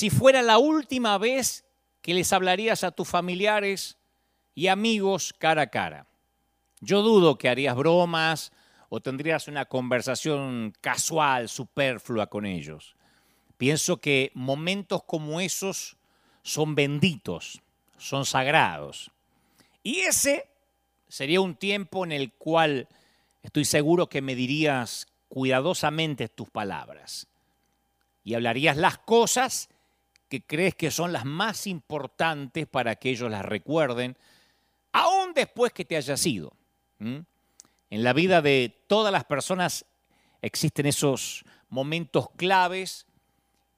si fuera la última vez que les hablarías a tus familiares y amigos cara a cara. Yo dudo que harías bromas o tendrías una conversación casual, superflua con ellos. Pienso que momentos como esos son benditos, son sagrados. Y ese sería un tiempo en el cual estoy seguro que me dirías cuidadosamente tus palabras y hablarías las cosas que crees que son las más importantes para que ellos las recuerden, aún después que te hayas ido. En la vida de todas las personas existen esos momentos claves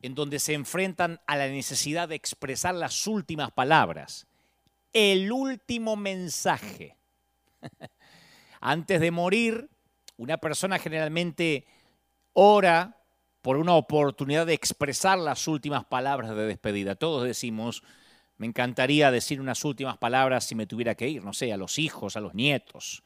en donde se enfrentan a la necesidad de expresar las últimas palabras, el último mensaje. Antes de morir, una persona generalmente ora por una oportunidad de expresar las últimas palabras de despedida. Todos decimos, me encantaría decir unas últimas palabras si me tuviera que ir, no sé, a los hijos, a los nietos.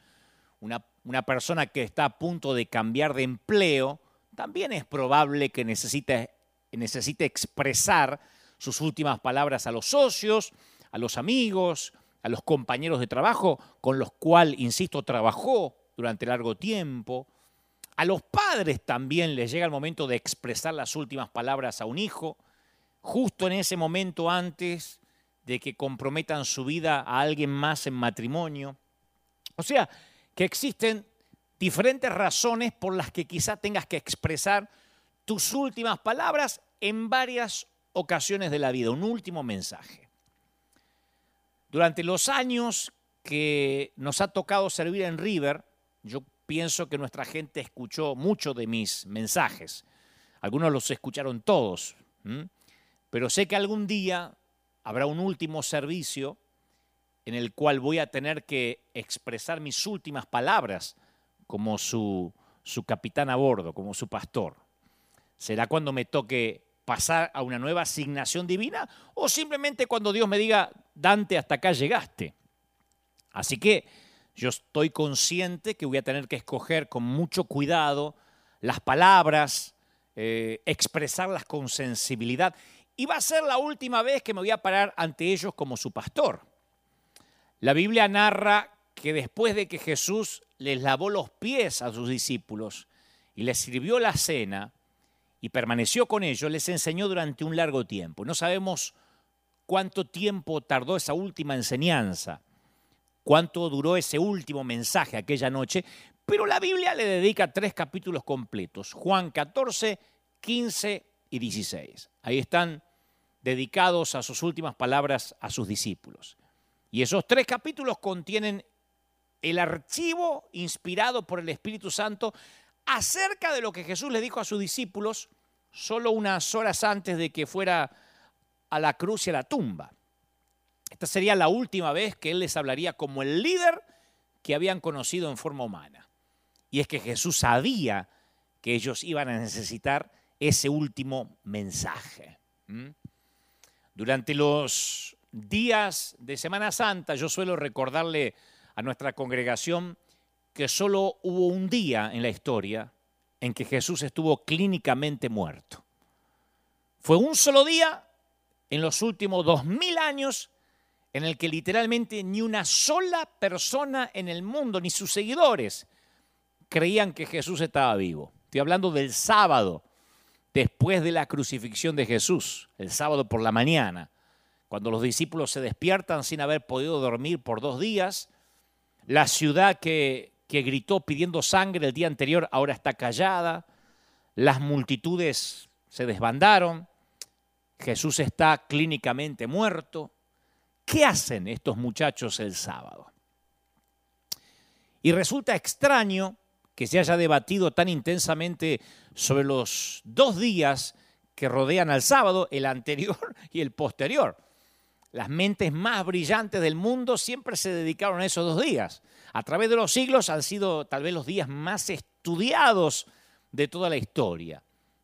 Una, persona que está a punto de cambiar de empleo, también es probable que necesite, necesite expresar sus últimas palabras a los socios, a los amigos, a los compañeros de trabajo con los cuales, insisto, trabajó durante largo tiempo. A los padres también les llega el momento de expresar las últimas palabras a un hijo, justo en ese momento antes de que comprometan su vida a alguien más en matrimonio. O sea, que existen diferentes razones por las que quizá tengas que expresar tus últimas palabras en varias ocasiones de la vida, un último mensaje. Durante los años que nos ha tocado servir en River, yo pienso que nuestra gente escuchó mucho de mis mensajes. Algunos los escucharon todos, pero sé que algún día habrá un último servicio en el cual voy a tener que expresar mis últimas palabras como su, su capitán a bordo, como su pastor. ¿Será cuando me toque pasar a una nueva asignación divina o simplemente cuando Dios me diga, Dante, hasta acá llegaste? Así que yo estoy consciente que voy a tener que escoger con mucho cuidado las palabras, eh, expresarlas con sensibilidad. Y va a ser la última vez que me voy a parar ante ellos como su pastor. La Biblia narra que después de que Jesús les lavó los pies a sus discípulos y les sirvió la cena y permaneció con ellos, les enseñó durante un largo tiempo. No sabemos cuánto tiempo tardó esa última enseñanza cuánto duró ese último mensaje aquella noche, pero la Biblia le dedica tres capítulos completos, Juan 14, 15 y 16. Ahí están dedicados a sus últimas palabras a sus discípulos. Y esos tres capítulos contienen el archivo inspirado por el Espíritu Santo acerca de lo que Jesús le dijo a sus discípulos solo unas horas antes de que fuera a la cruz y a la tumba. Esta sería la última vez que Él les hablaría como el líder que habían conocido en forma humana. Y es que Jesús sabía que ellos iban a necesitar ese último mensaje. Durante los días de Semana Santa yo suelo recordarle a nuestra congregación que solo hubo un día en la historia en que Jesús estuvo clínicamente muerto. Fue un solo día en los últimos dos mil años en el que literalmente ni una sola persona en el mundo, ni sus seguidores, creían que Jesús estaba vivo. Estoy hablando del sábado, después de la crucifixión de Jesús, el sábado por la mañana, cuando los discípulos se despiertan sin haber podido dormir por dos días, la ciudad que, que gritó pidiendo sangre el día anterior ahora está callada, las multitudes se desbandaron, Jesús está clínicamente muerto, ¿Qué hacen estos muchachos el sábado? Y resulta extraño que se haya debatido tan intensamente sobre los dos días que rodean al sábado, el anterior y el posterior. Las mentes más brillantes del mundo siempre se dedicaron a esos dos días. A través de los siglos han sido tal vez los días más estudiados de toda la historia.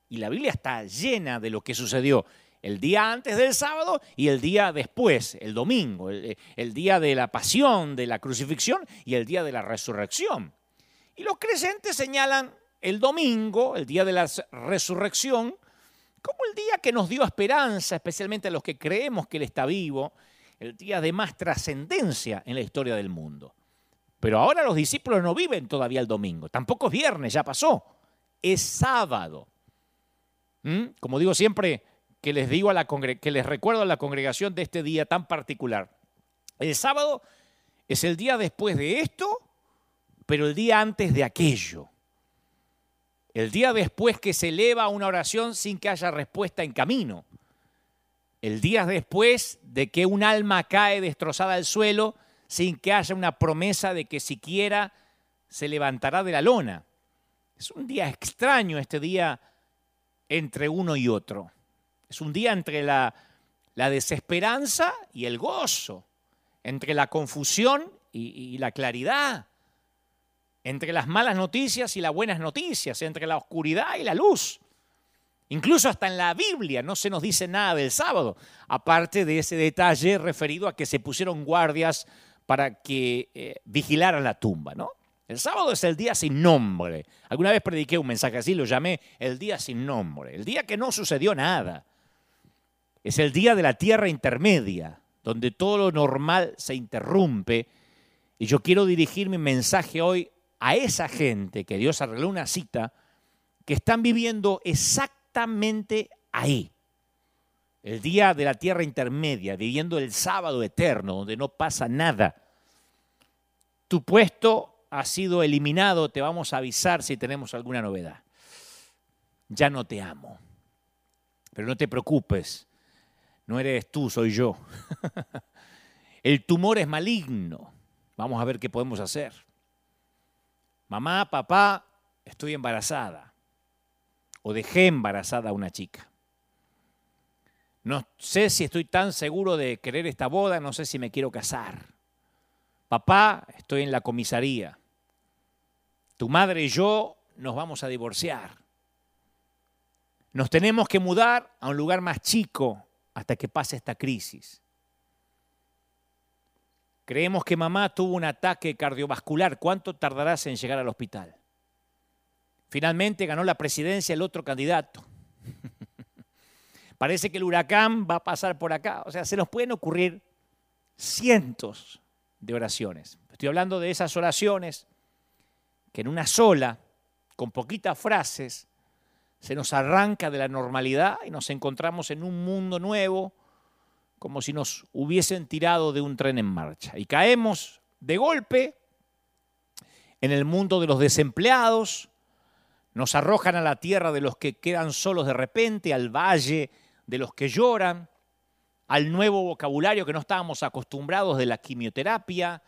Y la Biblia está llena de lo que sucedió el día antes del sábado y el día después, el domingo, el, día de la pasión, de la crucifixión y el día de la resurrección. Y los creyentes señalan el domingo, el día de la resurrección, como el día que nos dio esperanza, especialmente a los que creemos que Él está vivo, el día de más trascendencia en la historia del mundo. Pero ahora los discípulos no viven todavía el domingo, tampoco es viernes, ya pasó, es sábado. ¿Mm? Como digo siempre, que les digo a la que les recuerdo a la congregación de este día tan particular. El sábado es el día después de esto, pero el día antes de aquello. El día después que se eleva una oración sin que haya respuesta en camino. El día después de que un alma cae destrozada al suelo sin que haya una promesa de que siquiera se levantará de la lona. Es un día extraño este día entre uno y otro. Es un día entre la, desesperanza y el gozo, entre la confusión y, y la claridad, entre las malas noticias y las buenas noticias, entre la oscuridad y la luz. Incluso hasta en la Biblia no se nos dice nada del sábado, aparte de ese detalle referido a que se pusieron guardias para que eh, vigilaran la tumba, ¿no? El sábado es el día sin nombre. Alguna vez prediqué un mensaje así, lo llamé el día sin nombre, el día que no sucedió nada. Es el día de la tierra intermedia, donde todo lo normal se interrumpe. Y yo quiero dirigir mi mensaje hoy a esa gente que Dios arregló una cita, que están viviendo exactamente ahí. El día de la tierra intermedia, viviendo el sábado eterno, donde no pasa nada. Tu puesto ha sido eliminado, te vamos a avisar si tenemos alguna novedad. Ya no te amo. Pero no te preocupes, no eres tú, soy yo. El tumor es maligno. Vamos a ver qué podemos hacer mamá, papá, estoy embarazada. O dejé embarazada a una chica. No sé si estoy tan seguro de querer esta boda, no sé si me quiero casar. Papá, estoy en la comisaría. Tu madre y yo nos vamos a divorciar. Nos tenemos que mudar a un lugar más chico hasta que pase esta crisis. Creemos que mamá tuvo un ataque cardiovascular. ¿Cuánto tardarás en llegar al hospital? Finalmente ganó la presidencia el otro candidato. Parece que el huracán va a pasar por acá. O sea, se nos pueden ocurrir cientos de oraciones. Estoy hablando de esas oraciones que en una sola, con poquitas frases, se nos arranca de la normalidad y nos encontramos en un mundo nuevo como si nos hubiesen tirado de un tren en marcha. Y caemos de golpe en el mundo de los desempleados, nos arrojan a la tierra de los que quedan solos de repente, al valle de los que lloran, al nuevo vocabulario que no estábamos acostumbrados de la quimioterapia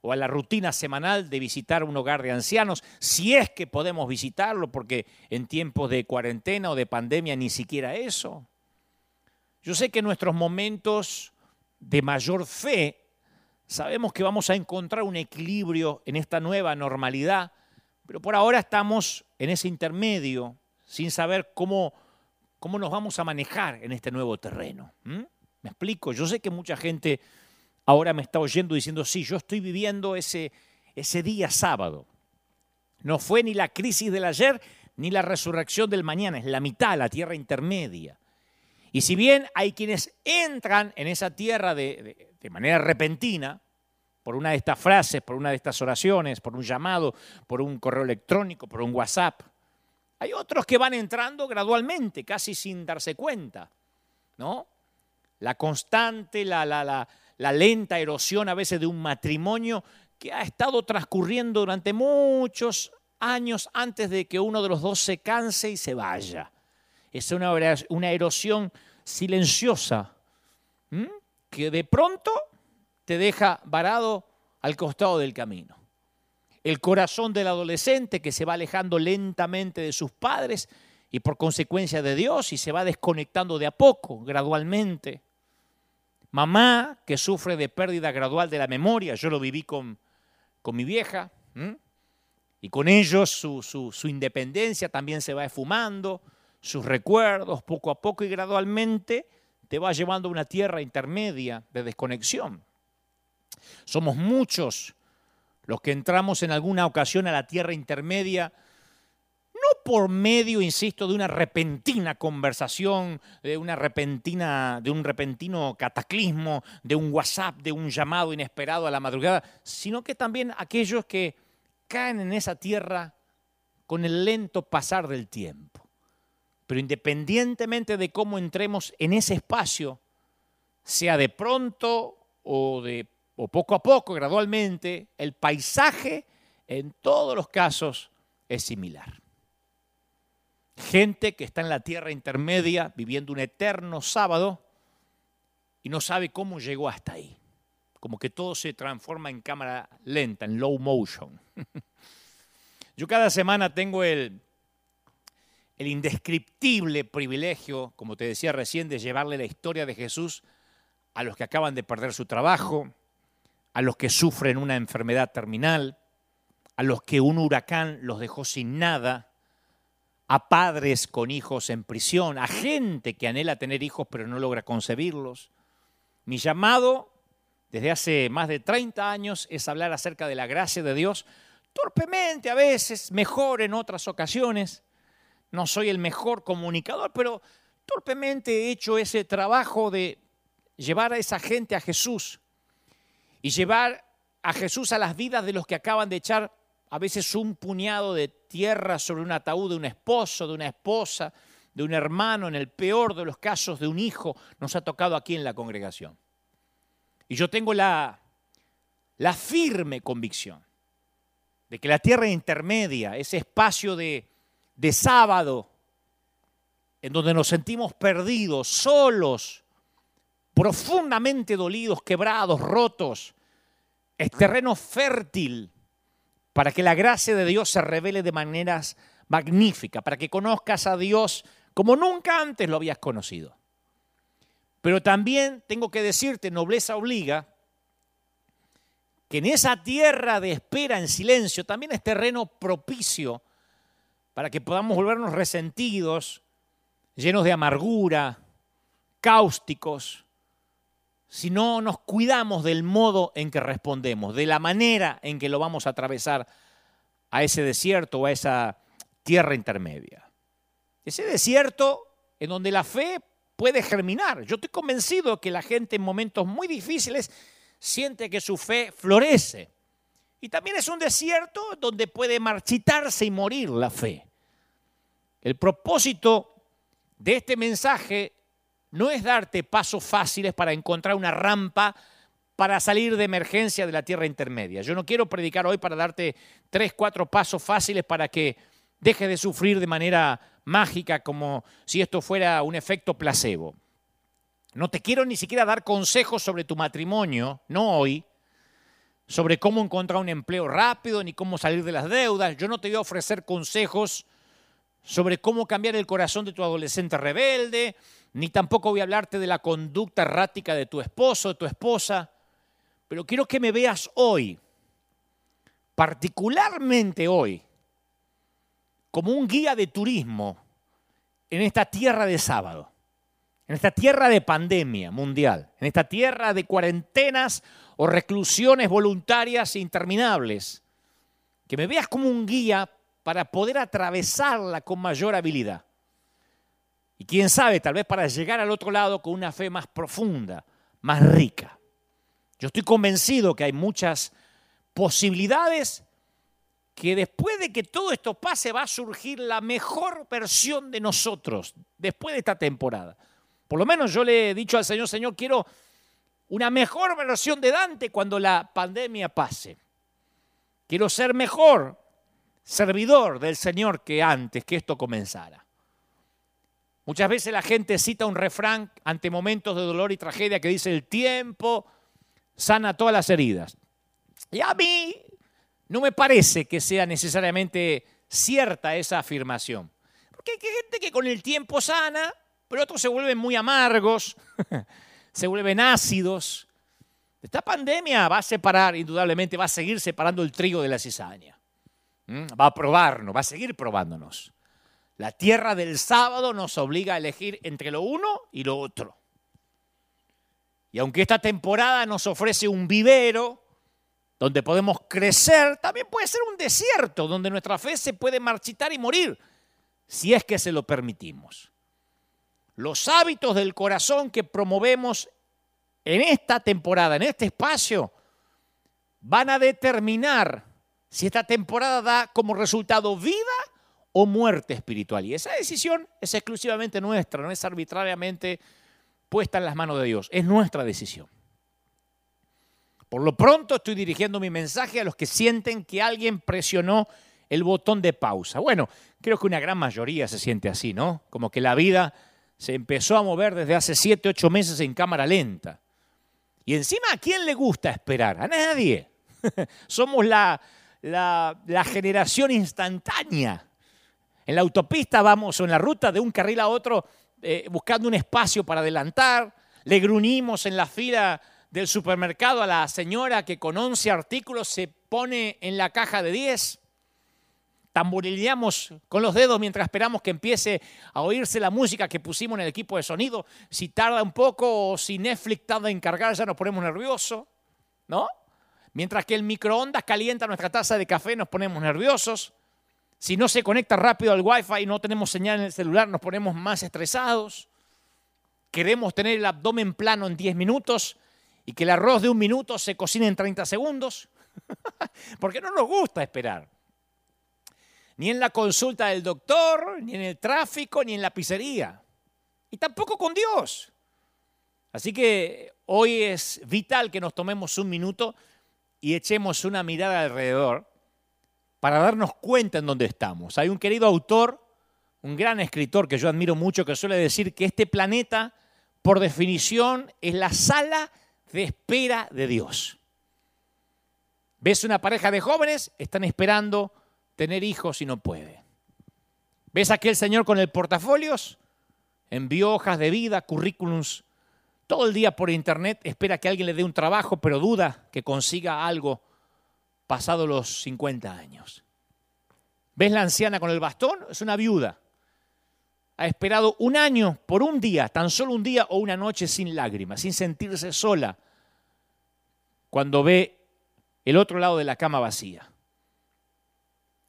o a la rutina semanal de visitar un hogar de ancianos, si es que podemos visitarlo, porque en tiempos de cuarentena o de pandemia ni siquiera eso. Yo sé que en nuestros momentos de mayor fe sabemos que vamos a encontrar un equilibrio en esta nueva normalidad, pero por ahora estamos en ese intermedio sin saber cómo, cómo nos vamos a manejar en este nuevo terreno. ¿Me explico? Yo sé que mucha gente ahora me está oyendo diciendo, sí, yo estoy viviendo ese, ese día sábado. No fue ni la crisis del ayer ni la resurrección del mañana, es la mitad, la tierra intermedia. Y si bien hay quienes entran en esa tierra de, manera repentina, por una de estas frases, por una de estas oraciones, por un llamado, por un correo electrónico, por un WhatsApp, hay otros que van entrando gradualmente, casi sin darse cuenta, ¿no? La constante, la, la, la lenta erosión a veces de un matrimonio que ha estado transcurriendo durante muchos años antes de que uno de los dos se canse y se vaya. Es una erosión silenciosa que de pronto te deja varado al costado del camino. El corazón del adolescente que se va alejando lentamente de sus padres y por consecuencia de Dios y se va desconectando de a poco, gradualmente. Mamá que sufre de pérdida gradual de la memoria, yo lo viví con, con mi vieja, y con ellos su, su independencia también se va esfumando, sus recuerdos, poco a poco y gradualmente te va llevando a una tierra intermedia de desconexión. Somos muchos los que entramos en alguna ocasión a la tierra intermedia, no por medio, insisto, de una repentina conversación, de, una repentina, de un repentino cataclismo, de un WhatsApp, de un llamado inesperado a la madrugada, sino que también aquellos que caen en esa tierra con el lento pasar del tiempo. Pero independientemente de cómo entremos en ese espacio, sea de pronto o, de, o poco a poco, gradualmente, el paisaje en todos los casos es similar. Gente que está en la tierra intermedia viviendo un eterno sábado y no sabe cómo llegó hasta ahí. Como que todo se transforma en cámara lenta, en low motion. Yo cada semana tengo el, el indescriptible privilegio, como te decía recién, de llevarle la historia de Jesús a los que acaban de perder su trabajo, a los que sufren una enfermedad terminal, a los que un huracán los dejó sin nada, a padres con hijos en prisión, a gente que anhela tener hijos pero no logra concebirlos. Mi llamado desde hace más de 30 años es hablar acerca de la gracia de Dios, torpemente a veces, mejor en otras ocasiones. No soy el mejor comunicador, pero torpemente he hecho ese trabajo de llevar a esa gente a Jesús y llevar a Jesús a las vidas de los que acaban de echar a veces un puñado de tierra sobre un ataúd de un esposo, de una esposa, de un hermano, en el peor de los casos de un hijo, nos ha tocado aquí en la congregación. Y yo tengo la, la firme convicción de que la tierra intermedia, ese espacio de, de sábado, en donde nos sentimos perdidos, solos, profundamente dolidos, quebrados, rotos, es terreno fértil para que la gracia de Dios se revele de maneras magníficas, para que conozcas a Dios como nunca antes lo habías conocido. Pero también tengo que decirte, nobleza obliga, que en esa tierra de espera en silencio también es terreno propicio para que podamos volvernos resentidos, llenos de amargura, cáusticos, si no nos cuidamos del modo en que respondemos, de la manera en que lo vamos a atravesar a ese desierto o a esa tierra intermedia. Ese desierto en donde la fe puede germinar. Yo estoy convencido que la gente en momentos muy difíciles siente que su fe florece. Y también es un desierto donde puede marchitarse y morir la fe. El propósito de este mensaje no es darte pasos fáciles para encontrar una rampa para salir de emergencia de la tierra intermedia. Yo no quiero predicar hoy para darte tres, cuatro pasos fáciles para que dejes de sufrir de manera mágica como si esto fuera un efecto placebo. No te quiero ni siquiera dar consejos sobre tu matrimonio, no hoy, sobre cómo encontrar un empleo rápido ni cómo salir de las deudas. Yo no te voy a ofrecer consejos sobre cómo cambiar el corazón de tu adolescente rebelde, ni tampoco voy a hablarte de la conducta errática de tu esposo, de tu esposa, pero quiero que me veas hoy, particularmente hoy, como un guía de turismo en esta tierra de sábado, en esta tierra de pandemia mundial, en esta tierra de cuarentenas o reclusiones voluntarias interminables. Que me veas como un guía para poder atravesarla con mayor habilidad. Y quién sabe, tal vez para llegar al otro lado con una fe más profunda, más rica. Yo estoy convencido que hay muchas posibilidades que después de que todo esto pase va a surgir la mejor versión de nosotros después de esta temporada. Por lo menos yo le he dicho al Señor, Señor, quiero una mejor versión de Dante cuando la pandemia pase. Quiero ser mejor servidor del Señor que antes que esto comenzara. Muchas veces la gente cita un refrán ante momentos de dolor y tragedia que dice el tiempo sana todas las heridas. Y a mí no me parece que sea necesariamente cierta esa afirmación. Porque hay gente que con el tiempo sana, pero otros se vuelven muy amargos, se vuelven ácidos. Esta pandemia va a separar, indudablemente, va a seguir separando el trigo de la cizaña. ¿Mm? Va a probarnos, va a seguir probándonos. La tierra del sábado nos obliga a elegir entre lo uno y lo otro. Y aunque esta temporada nos ofrece un vivero donde podemos crecer, también puede ser un desierto donde nuestra fe se puede marchitar y morir si es que se lo permitimos. Los hábitos del corazón que promovemos en esta temporada, en este espacio, van a determinar si esta temporada da como resultado vida o muerte espiritual. Y esa decisión es exclusivamente nuestra, no es arbitrariamente puesta en las manos de Dios, es nuestra decisión. Por lo pronto estoy dirigiendo mi mensaje a los que sienten que alguien presionó el botón de pausa. Bueno, creo que una gran mayoría se siente así, ¿no? Como que la vida se empezó a mover desde hace siete, ocho meses en cámara lenta. Y encima, ¿a quién le gusta esperar? A nadie. Somos la, la, generación instantánea. En la autopista vamos o en la ruta de un carril a otro eh, buscando un espacio para adelantar. Le gruñimos en la fila del supermercado a la señora que con 11 artículos se pone en la caja de 10 tamborileamos con los dedos mientras esperamos que empiece a oírse la música que pusimos en el equipo de sonido. Si tarda un poco o si Netflix tarda en cargar, ya nos ponemos nerviosos, ¿no? Mientras que el microondas calienta nuestra taza de café, nos ponemos nerviosos. Si no se conecta rápido al Wi-Fi y no tenemos señal en el celular, nos ponemos más estresados. Queremos tener el abdomen plano en 10 minutos y que el arroz de un minuto se cocine en 30 segundos. Porque no nos gusta esperar ni en la consulta del doctor, ni en el tráfico, ni en la pizzería. Y tampoco con Dios. Así que hoy es vital que nos tomemos un minuto y echemos una mirada alrededor para darnos cuenta en dónde estamos. Hay un querido autor, un gran escritor que yo admiro mucho, que suele decir que este planeta, por definición, es la sala de espera de Dios. ¿Ves una pareja de jóvenes? Están esperando tener hijos y no puede. ¿Ves aquel señor con el portafolios? Envió hojas de vida, currículums, todo el día por internet, espera que alguien le dé un trabajo, pero duda que consiga algo pasado los 50 años. ¿Ves la anciana con el bastón? Es una viuda. Ha esperado un año por un día, tan solo un día o una noche sin lágrimas, sin sentirse sola, cuando ve el otro lado de la cama vacía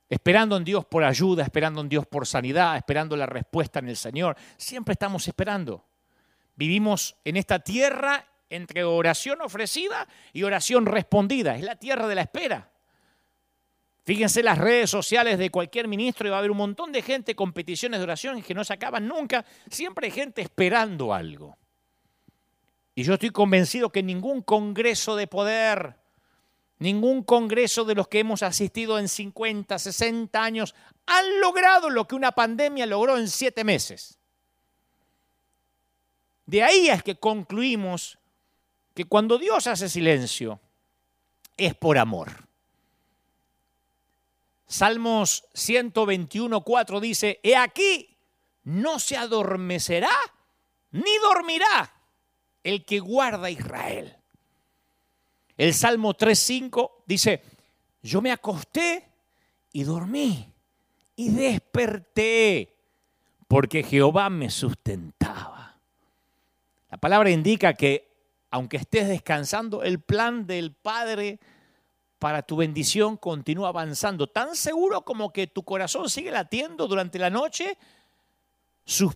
esperando en Dios por ayuda, esperando en Dios por sanidad, esperando la respuesta en el Señor. Siempre estamos esperando. Vivimos en esta tierra entre oración ofrecida y oración respondida. Es la tierra de la espera. Fíjense las redes sociales de cualquier ministro y va a haber un montón de gente con peticiones de oración que no se acaban nunca. Siempre hay gente esperando algo. Y yo estoy convencido que ningún congreso de poder, Ningún congreso de los que hemos asistido en 50, 60 años han logrado lo que una pandemia logró en siete meses. De ahí es que concluimos que cuando Dios hace silencio es por amor. Salmos 121, 4 dice, He aquí, no se adormecerá ni dormirá el que guarda Israel. El Salmo 3.5 dice, yo me acosté y dormí y desperté porque Jehová me sustentaba. La palabra indica que aunque estés descansando, el plan del Padre para tu bendición continúa avanzando. Tan seguro como que tu corazón sigue latiendo durante la noche, su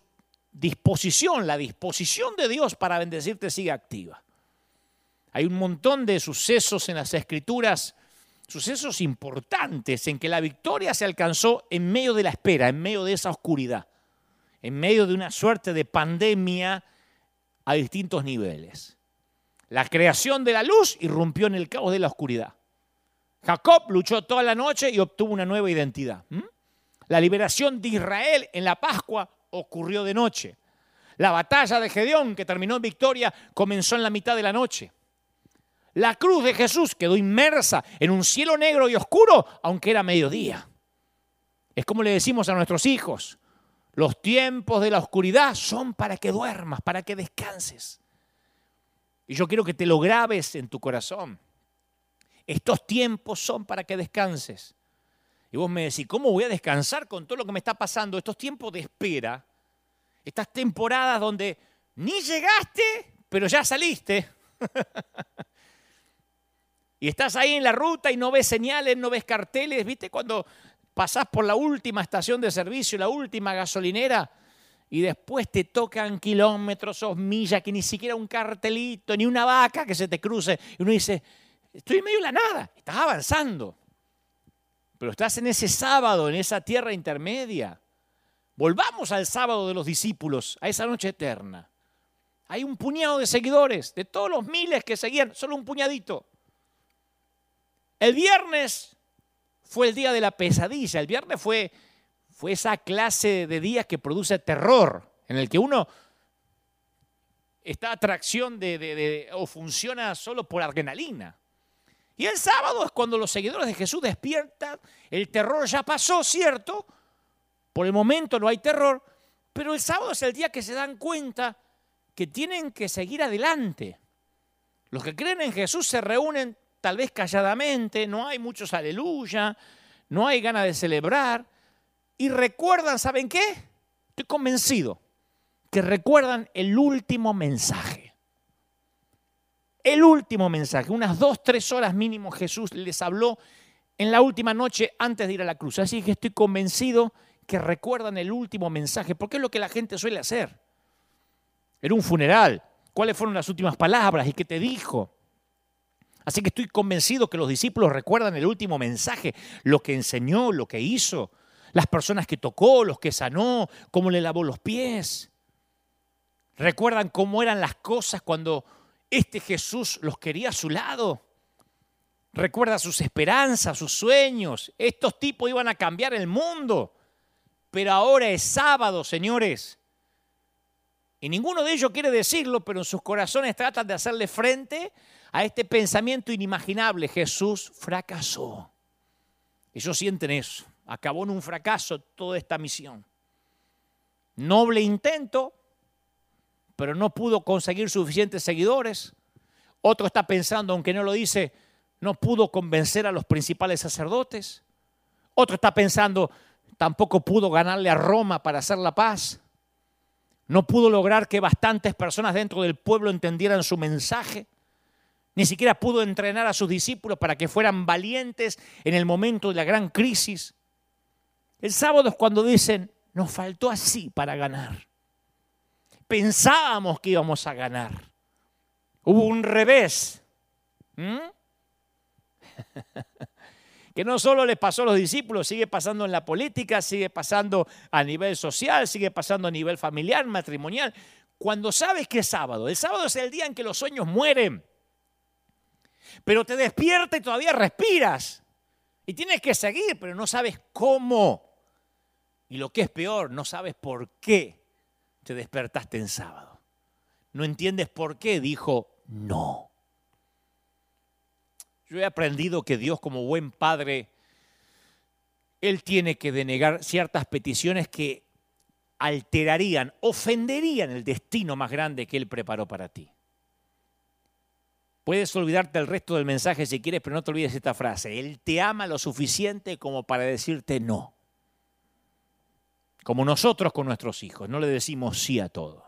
disposición, la disposición de Dios para bendecirte sigue activa. Hay un montón de sucesos en las escrituras, sucesos importantes en que la victoria se alcanzó en medio de la espera, en medio de esa oscuridad, en medio de una suerte de pandemia a distintos niveles. La creación de la luz irrumpió en el caos de la oscuridad. Jacob luchó toda la noche y obtuvo una nueva identidad. La liberación de Israel en la Pascua ocurrió de noche. La batalla de Gedeón, que terminó en victoria, comenzó en la mitad de la noche. La cruz de Jesús quedó inmersa en un cielo negro y oscuro, aunque era mediodía. Es como le decimos a nuestros hijos, los tiempos de la oscuridad son para que duermas, para que descanses. Y yo quiero que te lo grabes en tu corazón. Estos tiempos son para que descanses. Y vos me decís, ¿cómo voy a descansar con todo lo que me está pasando? Estos tiempos de espera, estas temporadas donde ni llegaste, pero ya saliste. Y estás ahí en la ruta y no ves señales, no ves carteles, ¿viste? Cuando pasás por la última estación de servicio, la última gasolinera, y después te tocan kilómetros o millas que ni siquiera un cartelito, ni una vaca que se te cruce. Y uno dice, estoy en medio de la nada, estás avanzando. Pero estás en ese sábado, en esa tierra intermedia. Volvamos al sábado de los discípulos, a esa noche eterna. Hay un puñado de seguidores, de todos los miles que seguían, solo un puñadito. El viernes fue el día de la pesadilla, el viernes fue, fue esa clase de días que produce terror, en el que uno está atracción de, o funciona solo por adrenalina. Y el sábado es cuando los seguidores de Jesús despiertan, el terror ya pasó, ¿cierto? Por el momento no hay terror, pero el sábado es el día que se dan cuenta que tienen que seguir adelante. Los que creen en Jesús se reúnen tal vez calladamente, no hay muchos aleluya, no hay ganas de celebrar, y recuerdan, ¿saben qué? Estoy convencido que recuerdan el último mensaje. El último mensaje, unas dos, tres horas mínimo Jesús les habló en la última noche antes de ir a la cruz. Así que estoy convencido que recuerdan el último mensaje, porque es lo que la gente suele hacer. Era un funeral. ¿Cuáles fueron las últimas palabras y qué te dijo? Así que estoy convencido que los discípulos recuerdan el último mensaje, lo que enseñó, lo que hizo, las personas que tocó, los que sanó, cómo le lavó los pies. Recuerdan cómo eran las cosas cuando este Jesús los quería a su lado. Recuerda sus esperanzas, sus sueños. Estos tipos iban a cambiar el mundo. Pero ahora es sábado, señores. Y ninguno de ellos quiere decirlo, pero en sus corazones tratan de hacerle frente a este pensamiento inimaginable. Jesús fracasó. Ellos sienten eso. Acabó en un fracaso toda esta misión. Noble intento, pero no pudo conseguir suficientes seguidores. Otro está pensando, aunque no lo dice, no pudo convencer a los principales sacerdotes. Otro está pensando, tampoco pudo ganarle a Roma para hacer la paz. No pudo lograr que bastantes personas dentro del pueblo entendieran su mensaje. Ni siquiera pudo entrenar a sus discípulos para que fueran valientes en el momento de la gran crisis. El sábado es cuando dicen, nos faltó así para ganar. Pensábamos que íbamos a ganar. Hubo un revés. ¿Mm? que no solo les pasó a los discípulos, sigue pasando en la política, sigue pasando a nivel social, sigue pasando a nivel familiar, matrimonial. Cuando sabes que es sábado, el sábado es el día en que los sueños mueren, pero te despiertas y todavía respiras. Y tienes que seguir, pero no sabes cómo. Y lo que es peor, no sabes por qué te despertaste en sábado. No entiendes por qué dijo no. Yo he aprendido que Dios como buen padre, Él tiene que denegar ciertas peticiones que alterarían, ofenderían el destino más grande que Él preparó para ti. Puedes olvidarte el resto del mensaje si quieres, pero no te olvides esta frase. Él te ama lo suficiente como para decirte no. Como nosotros con nuestros hijos, no le decimos sí a todo.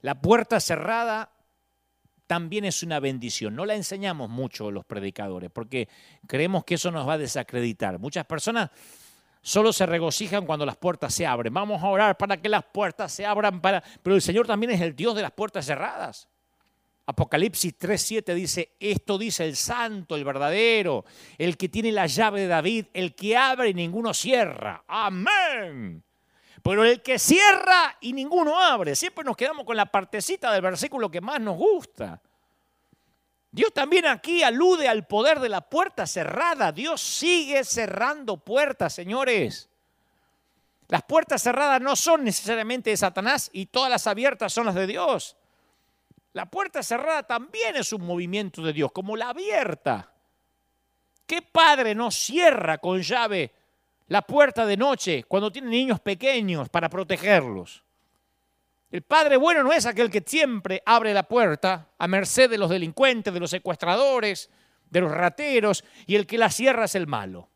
La puerta cerrada también es una bendición. No la enseñamos mucho los predicadores porque creemos que eso nos va a desacreditar. Muchas personas solo se regocijan cuando las puertas se abren. Vamos a orar para que las puertas se abran para... Pero el Señor también es el Dios de las puertas cerradas. Apocalipsis 3:7 dice, esto dice el santo, el verdadero, el que tiene la llave de David, el que abre y ninguno cierra. Amén. Pero el que cierra y ninguno abre. Siempre nos quedamos con la partecita del versículo que más nos gusta. Dios también aquí alude al poder de la puerta cerrada. Dios sigue cerrando puertas, señores. Las puertas cerradas no son necesariamente de Satanás y todas las abiertas son las de Dios. La puerta cerrada también es un movimiento de Dios, como la abierta. ¿Qué padre no cierra con llave la puerta de noche cuando tiene niños pequeños para protegerlos. El padre bueno no es aquel que siempre abre la puerta a merced de los delincuentes, de los secuestradores, de los rateros, y el que la cierra es el malo.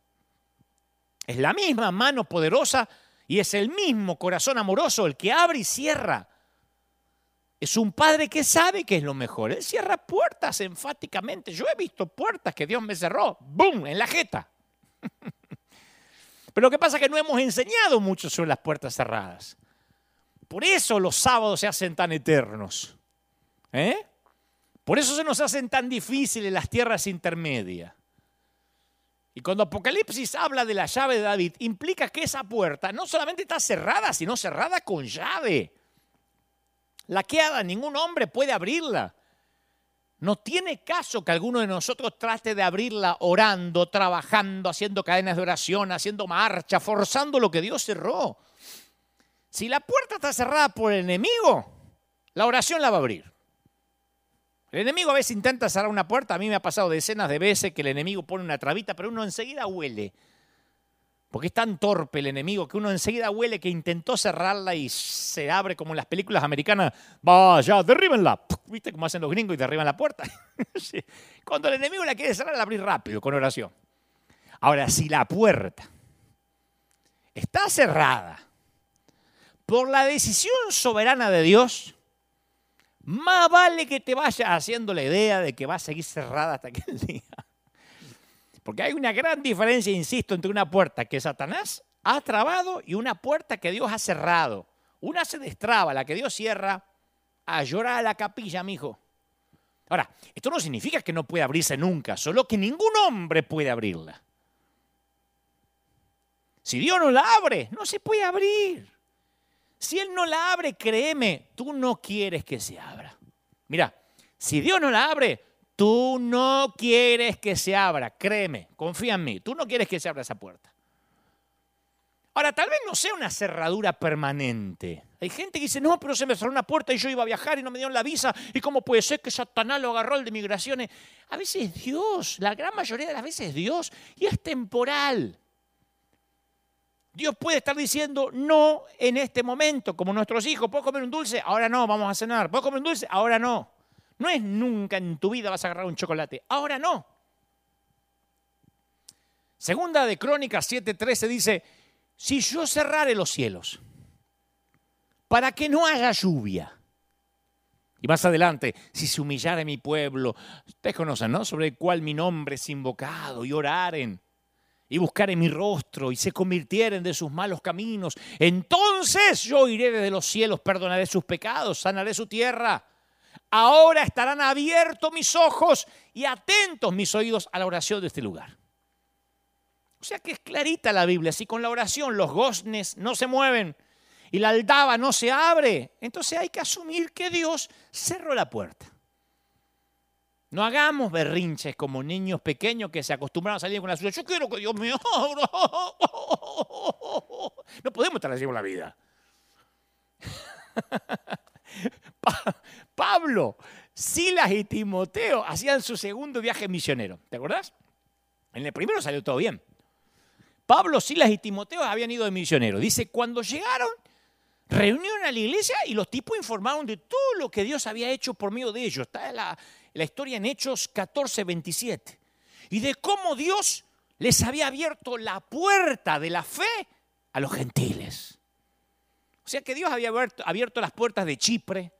Es la misma mano poderosa y es el mismo corazón amoroso el que abre y cierra. Es un padre que sabe que es lo mejor. Él cierra puertas enfáticamente. Yo he visto puertas que Dios me cerró, ¡boom!, en la jeta. Pero lo que pasa es que no hemos enseñado mucho sobre las puertas cerradas. Por eso los sábados se hacen tan eternos. ¿eh? Por eso se nos hacen tan difíciles las tierras intermedias. Y cuando Apocalipsis habla de la llave de David, implica que esa puerta no solamente está cerrada, sino cerrada con llave. La queda, ningún hombre puede abrirla. No tiene caso que alguno de nosotros trate de abrirla orando, trabajando, haciendo cadenas de oración, haciendo marcha, forzando lo que Dios cerró. Si la puerta está cerrada por el enemigo, la oración la va a abrir. El enemigo a veces intenta cerrar una puerta. A mí me ha pasado decenas de veces que el enemigo pone una trabita, pero uno enseguida huele. Porque es tan torpe el enemigo que uno enseguida huele que intentó cerrarla y se abre como en las películas americanas. Vaya, derríbenla. ¿Viste cómo hacen los gringos y derriban la puerta? Cuando el enemigo la quiere cerrar, la abre rápido, con oración. Ahora, si la puerta está cerrada por la decisión soberana de Dios, más vale que te vayas haciendo la idea de que va a seguir cerrada hasta aquel día. Porque hay una gran diferencia, insisto, entre una puerta que Satanás ha trabado y una puerta que Dios ha cerrado. Una se destraba, la que Dios cierra, a llorar a la capilla, mijo. Ahora, esto no significa que no pueda abrirse nunca, solo que ningún hombre puede abrirla. Si Dios no la abre, no se puede abrir. Si Él no la abre, créeme, tú no quieres que se abra. Mira, si Dios no la abre, tú no quieres que se abra. Créeme, confía en mí. Tú no quieres que se abra esa puerta. Ahora, tal vez no sea una cerradura permanente. Hay gente que dice, no, pero se me cerró una puerta y yo iba a viajar y no me dieron la visa. ¿Y cómo puede ser que Satanás lo agarró el de migraciones? A veces Dios, la gran mayoría de las veces Dios, y es temporal. Dios puede estar diciendo no en este momento, como nuestros hijos, ¿puedo comer un dulce? Ahora no, vamos a cenar. ¿Puedo comer un dulce? Ahora no. No es nunca en tu vida vas a agarrar un chocolate. Ahora no. Segunda de Crónicas 7:13 dice, si yo cerrare los cielos para que no haya lluvia. Y más adelante, si se humillare mi pueblo, ustedes conocen, ¿no? Sobre el cual mi nombre es invocado y oraren y buscaren mi rostro y se convirtieren de sus malos caminos, entonces yo iré desde los cielos, perdonaré sus pecados, sanaré su tierra. Ahora estarán abiertos mis ojos y atentos mis oídos a la oración de este lugar. O sea que es clarita la Biblia. Si con la oración los goznes no se mueven y la aldaba no se abre, entonces hay que asumir que Dios cerró la puerta. No hagamos berrinches como niños pequeños que se acostumbran a salir con la suya. Yo quiero que Dios me abra. No podemos estar así con la vida. Pablo, Silas y Timoteo hacían su segundo viaje misionero. ¿Te acordás? En el primero salió todo bien. Pablo, Silas y Timoteo habían ido de misionero. Dice, cuando llegaron, reunieron a la iglesia y los tipos informaron de todo lo que Dios había hecho por medio de ellos. Está la, la historia en Hechos 14, 27. Y de cómo Dios les había abierto la puerta de la fe a los gentiles. O sea que Dios había abierto, las puertas de Chipre,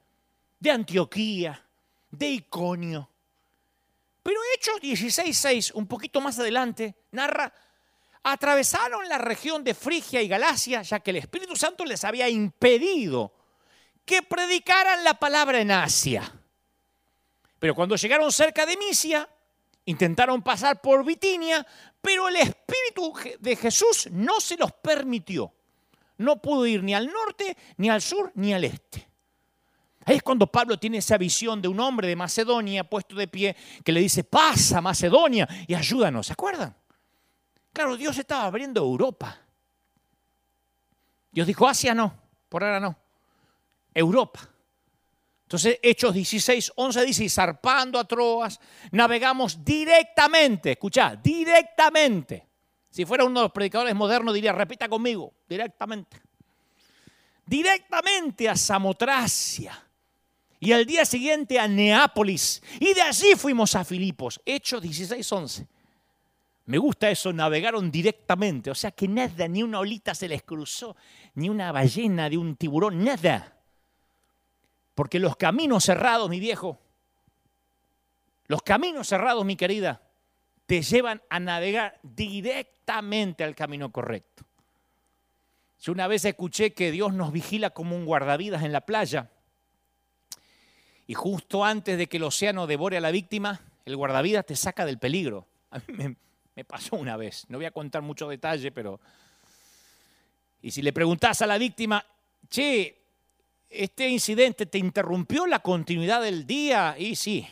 de Antioquía, de Iconio. Pero Hechos 16, 6, un poquito más adelante, narra, atravesaron la región de Frigia y Galacia, ya que el Espíritu Santo les había impedido que predicaran la palabra en Asia. Pero cuando llegaron cerca de Misia, intentaron pasar por Bitinia, pero el Espíritu de Jesús no se los permitió. No pudo ir ni al norte, ni al sur, ni al este. Ahí es cuando Pablo tiene esa visión de un hombre de Macedonia puesto de pie que le dice, pasa Macedonia y ayúdanos. ¿Se acuerdan? Claro, Dios estaba abriendo Europa. Dios dijo, Asia no, por ahora no. Europa. Entonces, Hechos 16, 11 dice, y zarpando a Troas, navegamos directamente, escucha, directamente. Si fuera uno de los predicadores modernos diría, repita conmigo, directamente. Directamente a Samotracia y al día siguiente a Neápolis. Y de allí fuimos a Filipos. Hechos 16, 11. Me gusta eso, navegaron directamente. O sea que nada, ni una olita se les cruzó, ni una ballena de un tiburón, nada. Porque los caminos cerrados, mi viejo, los caminos cerrados, mi querida, te llevan a navegar directamente al camino correcto. Yo una vez escuché que Dios nos vigila como un guardavidas en la playa y justo antes de que el océano devore a la víctima, el guardavidas te saca del peligro. A mí me, pasó una vez, no voy a contar mucho detalle, pero... Y si le preguntás a la víctima, che, este incidente te interrumpió la continuidad del día, y sí.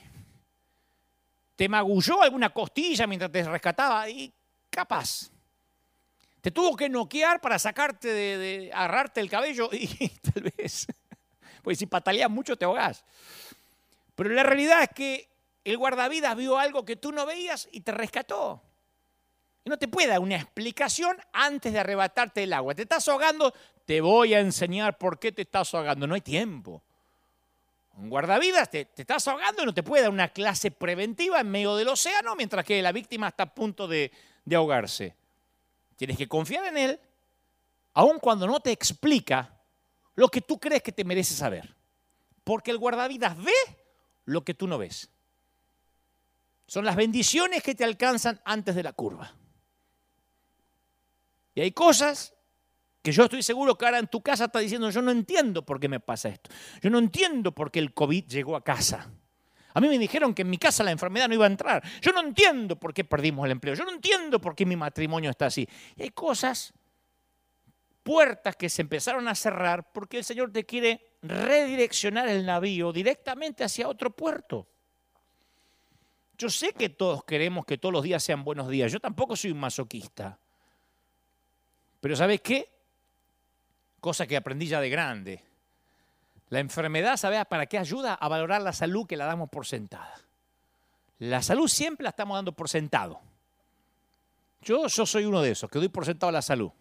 ¿Te magulló alguna costilla mientras te rescataba? Y capaz. Te tuvo que noquear para sacarte de, agarrarte el cabello y tal vez, pues si pataleas mucho te ahogás. Pero la realidad es que el guardavidas vio algo que tú no veías y te rescató. Y no te puede dar una explicación antes de arrebatarte el agua. Te estás ahogando, te voy a enseñar por qué te estás ahogando. No hay tiempo. Un guardavidas te, te, estás ahogando y no te puede dar una clase preventiva en medio del océano mientras que la víctima está a punto de ahogarse. Tienes que confiar en Él, aun cuando no te explica lo que tú crees que te mereces saber. Porque el guardavidas ve lo que tú no ves. Son las bendiciones que te alcanzan antes de la curva. Y hay cosas que yo estoy seguro que ahora en tu casa está diciendo, yo no entiendo por qué me pasa esto. Yo no entiendo por qué el COVID llegó a casa. A mí me dijeron que en mi casa la enfermedad no iba a entrar. Yo no entiendo por qué perdimos el empleo. Yo no entiendo por qué mi matrimonio está así. Y hay cosas, puertas que se empezaron a cerrar porque el Señor te quiere redireccionar el navío directamente hacia otro puerto. Yo sé que todos queremos que todos los días sean buenos días. Yo tampoco soy un masoquista. Pero ¿sabes qué? Cosa que aprendí ya de grande. La enfermedad, ¿sabes para qué ayuda? A valorar la salud que la damos por sentada. La salud siempre la estamos dando por sentado. Yo, yo soy uno de esos, que doy por sentado la salud.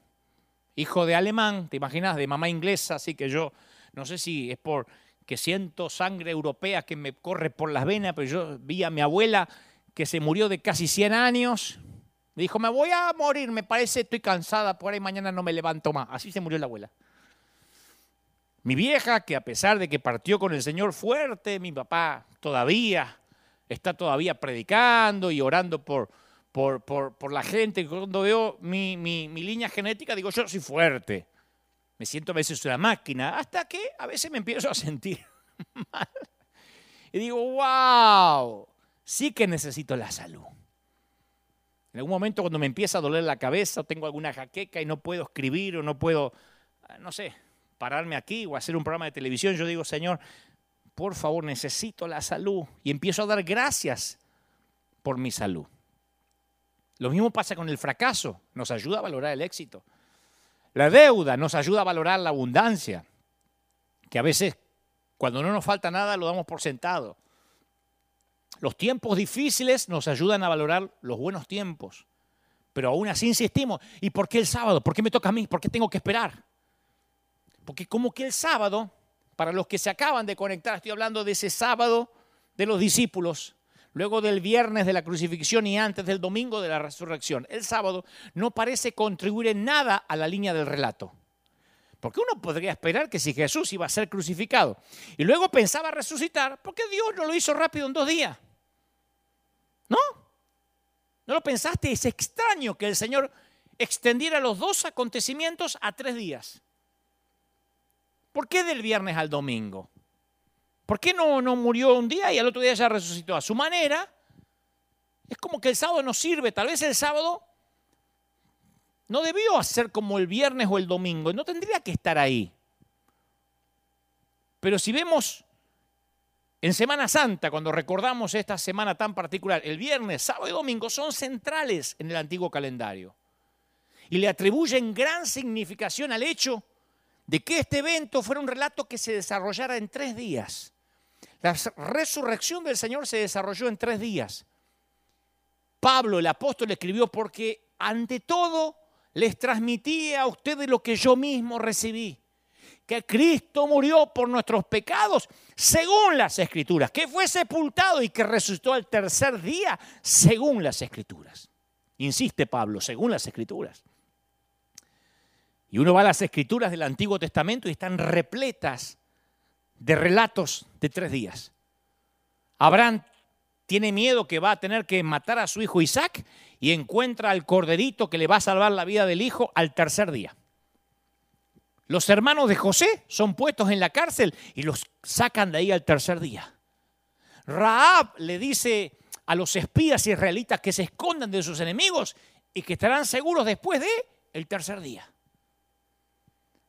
Hijo de alemán, ¿te imaginas? De mamá inglesa, así que yo, no sé si es por que siento sangre europea que me corre por las venas, pero yo vi a mi abuela que se murió de casi 100 años. Me dijo, me voy a morir, me parece, estoy cansada, por ahí mañana no me levanto más. Así se murió la abuela. Mi vieja, que a pesar de que partió con el Señor fuerte, mi papá todavía está todavía predicando y orando por, por, por, la gente. Cuando veo mi, mi, línea genética, digo, yo soy fuerte. Me siento a veces una máquina, hasta que a veces me empiezo a sentir mal. Y digo, wow, sí que necesito la salud. En algún momento cuando me empieza a doler la cabeza o tengo alguna jaqueca y no puedo escribir o no puedo, no sé, pararme aquí o hacer un programa de televisión, yo digo, Señor, por favor, necesito la salud. Y empiezo a dar gracias por mi salud. Lo mismo pasa con el fracaso, nos ayuda a valorar el éxito. La deuda nos ayuda a valorar la abundancia, que a veces cuando no nos falta nada lo damos por sentado. Los tiempos difíciles nos ayudan a valorar los buenos tiempos, pero aún así insistimos, ¿y por qué el sábado? ¿Por qué me toca a mí? ¿Por qué tengo que esperar? Porque como que el sábado, para los que se acaban de conectar, estoy hablando de ese sábado de los discípulos, luego del viernes de la crucifixión y antes del domingo de la resurrección. El sábado no parece contribuir en nada a la línea del relato. Porque uno podría esperar que si Jesús iba a ser crucificado y luego pensaba resucitar, ¿por qué Dios no lo hizo rápido en dos días? ¿No? ¿No lo pensaste? Es extraño que el Señor extendiera los dos acontecimientos a tres días. ¿Por qué del viernes al domingo? ¿Por qué no, no murió un día y al otro día ya resucitó? A su manera, es como que el sábado no sirve. Tal vez el sábado no debió hacer como el viernes o el domingo. No tendría que estar ahí. Pero si vemos en Semana Santa, cuando recordamos esta semana tan particular, el viernes, sábado y domingo son centrales en el antiguo calendario. Y le atribuyen gran significación al hecho de que este evento fuera un relato que se desarrollara en tres días. La resurrección del Señor se desarrolló en tres días. Pablo, el apóstol, escribió porque ante todo les transmitía a ustedes lo que yo mismo recibí, que Cristo murió por nuestros pecados según las escrituras, que fue sepultado y que resucitó al tercer día según las escrituras. Insiste Pablo, según las escrituras. Y uno va a las escrituras del Antiguo Testamento y están repletas de relatos de tres días. Abraham tiene miedo que va a tener que matar a su hijo Isaac y encuentra al corderito que le va a salvar la vida del hijo al tercer día. Los hermanos de José son puestos en la cárcel y los sacan de ahí al tercer día. Raab le dice a los espías israelitas que se escondan de sus enemigos y que estarán seguros después de el tercer día.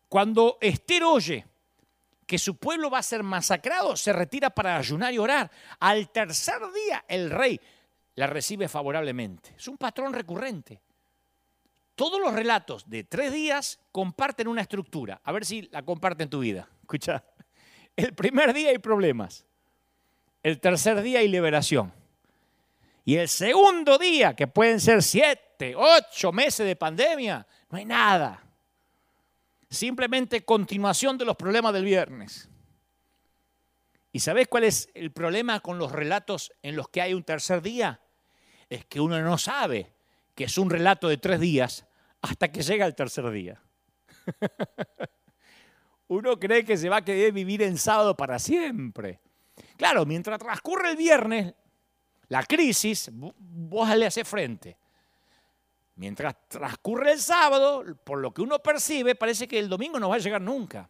Cuando Esther oye que su pueblo va a ser masacrado, se retira para ayunar y orar. Al tercer día el rey la recibe favorablemente. Es un patrón recurrente. Todos los relatos de tres días comparten una estructura. A ver si la comparten en tu vida. Escucha. El primer día hay problemas. El tercer día hay liberación. Y el segundo día, que pueden ser siete, ocho meses de pandemia, no hay nada. Simplemente continuación de los problemas del viernes. ¿Y sabes cuál es el problema con los relatos en los que hay un tercer día? Es que uno no sabe que es un relato de tres días hasta que llega el tercer día. uno cree que se va a querer vivir en sábado para siempre. Claro, mientras transcurre el viernes, la crisis, vos le haces frente. Mientras transcurre el sábado, por lo que uno percibe, parece que el domingo no va a llegar nunca.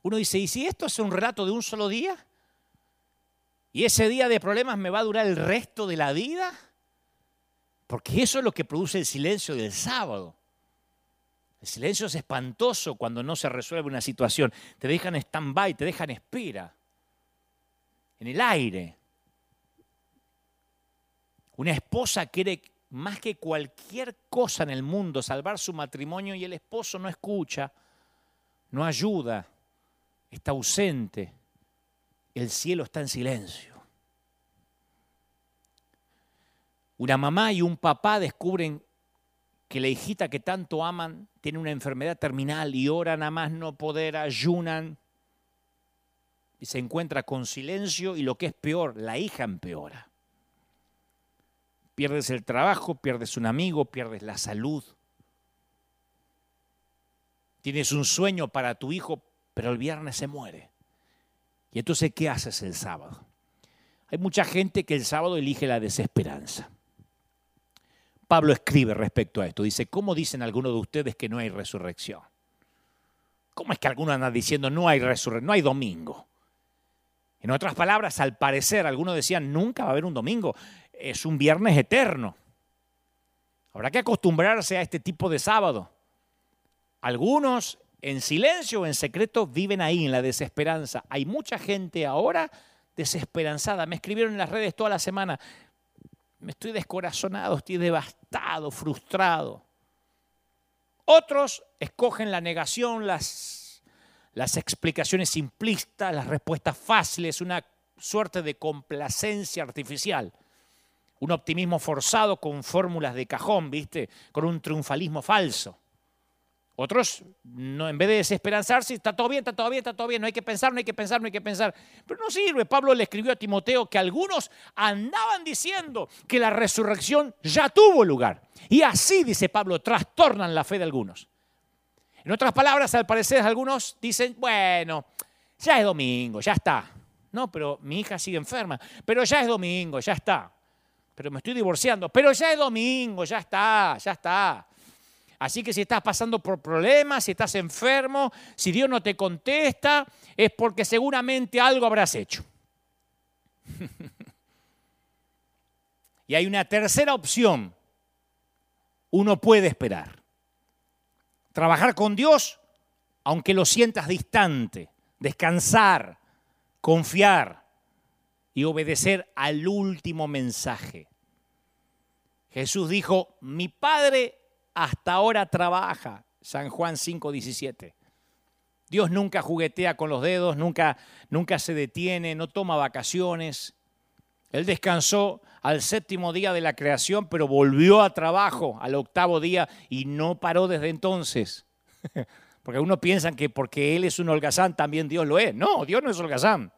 Uno dice, ¿y si esto es un relato de un solo día? ¿Y ese día de problemas me va a durar el resto de la vida? Porque eso es lo que produce el silencio del sábado. El silencio es espantoso cuando no se resuelve una situación. Te dejan stand-by, te dejan espera, en el aire. Una esposa quiere más que cualquier cosa en el mundo salvar su matrimonio y el esposo no escucha, no ayuda, está ausente. El cielo está en silencio. Una mamá y un papá descubren que la hijita que tanto aman tiene una enfermedad terminal y oran a más no poder, ayunan y se encuentra con silencio y lo que es peor, la hija empeora. Pierdes el trabajo, pierdes un amigo, pierdes la salud. Tienes un sueño para tu hijo, pero el viernes se muere. ¿Y entonces qué haces el sábado? Hay mucha gente que el sábado elige la desesperanza. Pablo escribe respecto a esto. Dice, ¿cómo dicen algunos de ustedes que no hay resurrección? ¿Cómo es que algunos andan diciendo no hay resurrección, no hay domingo? En otras palabras, al parecer, algunos decían, nunca va a haber un domingo es un viernes eterno. Habrá que acostumbrarse a este tipo de sábado. Algunos en silencio o en secreto viven ahí en la desesperanza. Hay mucha gente ahora desesperanzada. Me escribieron en las redes toda la semana. Me estoy descorazonado, estoy devastado, frustrado. Otros escogen la negación, las, las explicaciones simplistas, las respuestas fáciles, una suerte de complacencia artificial un optimismo forzado con fórmulas de cajón, ¿viste? Con un triunfalismo falso. Otros, no, en vez de desesperanzarse, está todo bien, está todo bien, está todo bien, no hay que pensar, no hay que pensar, no hay que pensar. Pero no sirve. Pablo le escribió a Timoteo que algunos andaban diciendo que la resurrección ya tuvo lugar. Y así, dice Pablo, trastornan la fe de algunos. En otras palabras, al parecer, algunos dicen, bueno, ya es domingo, ya está. No, pero mi hija sigue enferma. Pero ya es domingo, ya está pero me estoy divorciando, pero ya es domingo, ya está, ya está. Así que si estás pasando por problemas, si estás enfermo, si Dios no te contesta, es porque seguramente algo habrás hecho. y hay una tercera opción. Uno puede esperar. Trabajar con Dios, aunque lo sientas distante. Descansar, confiar y obedecer al último mensaje. Jesús dijo, mi Padre hasta ahora trabaja. San Juan 5:17. Dios nunca juguetea con los dedos, nunca, nunca se detiene, no toma vacaciones. Él descansó al séptimo día de la creación, pero volvió a trabajo al octavo día y no paró desde entonces. Porque algunos piensan que porque Él es un holgazán también Dios lo es. No, Dios no es holgazán.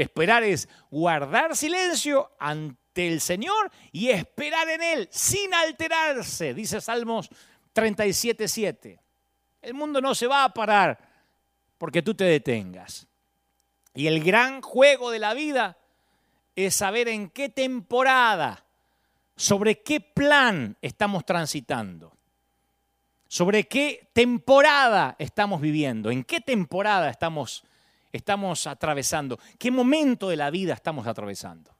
Esperar es guardar silencio ante el Señor y esperar en Él sin alterarse, dice Salmos 37.7. El mundo no se va a parar porque tú te detengas. Y el gran juego de la vida es saber en qué temporada, sobre qué plan estamos transitando. sobre qué temporada estamos viviendo, en qué temporada estamos, estamos atravesando, qué momento de la vida estamos atravesando.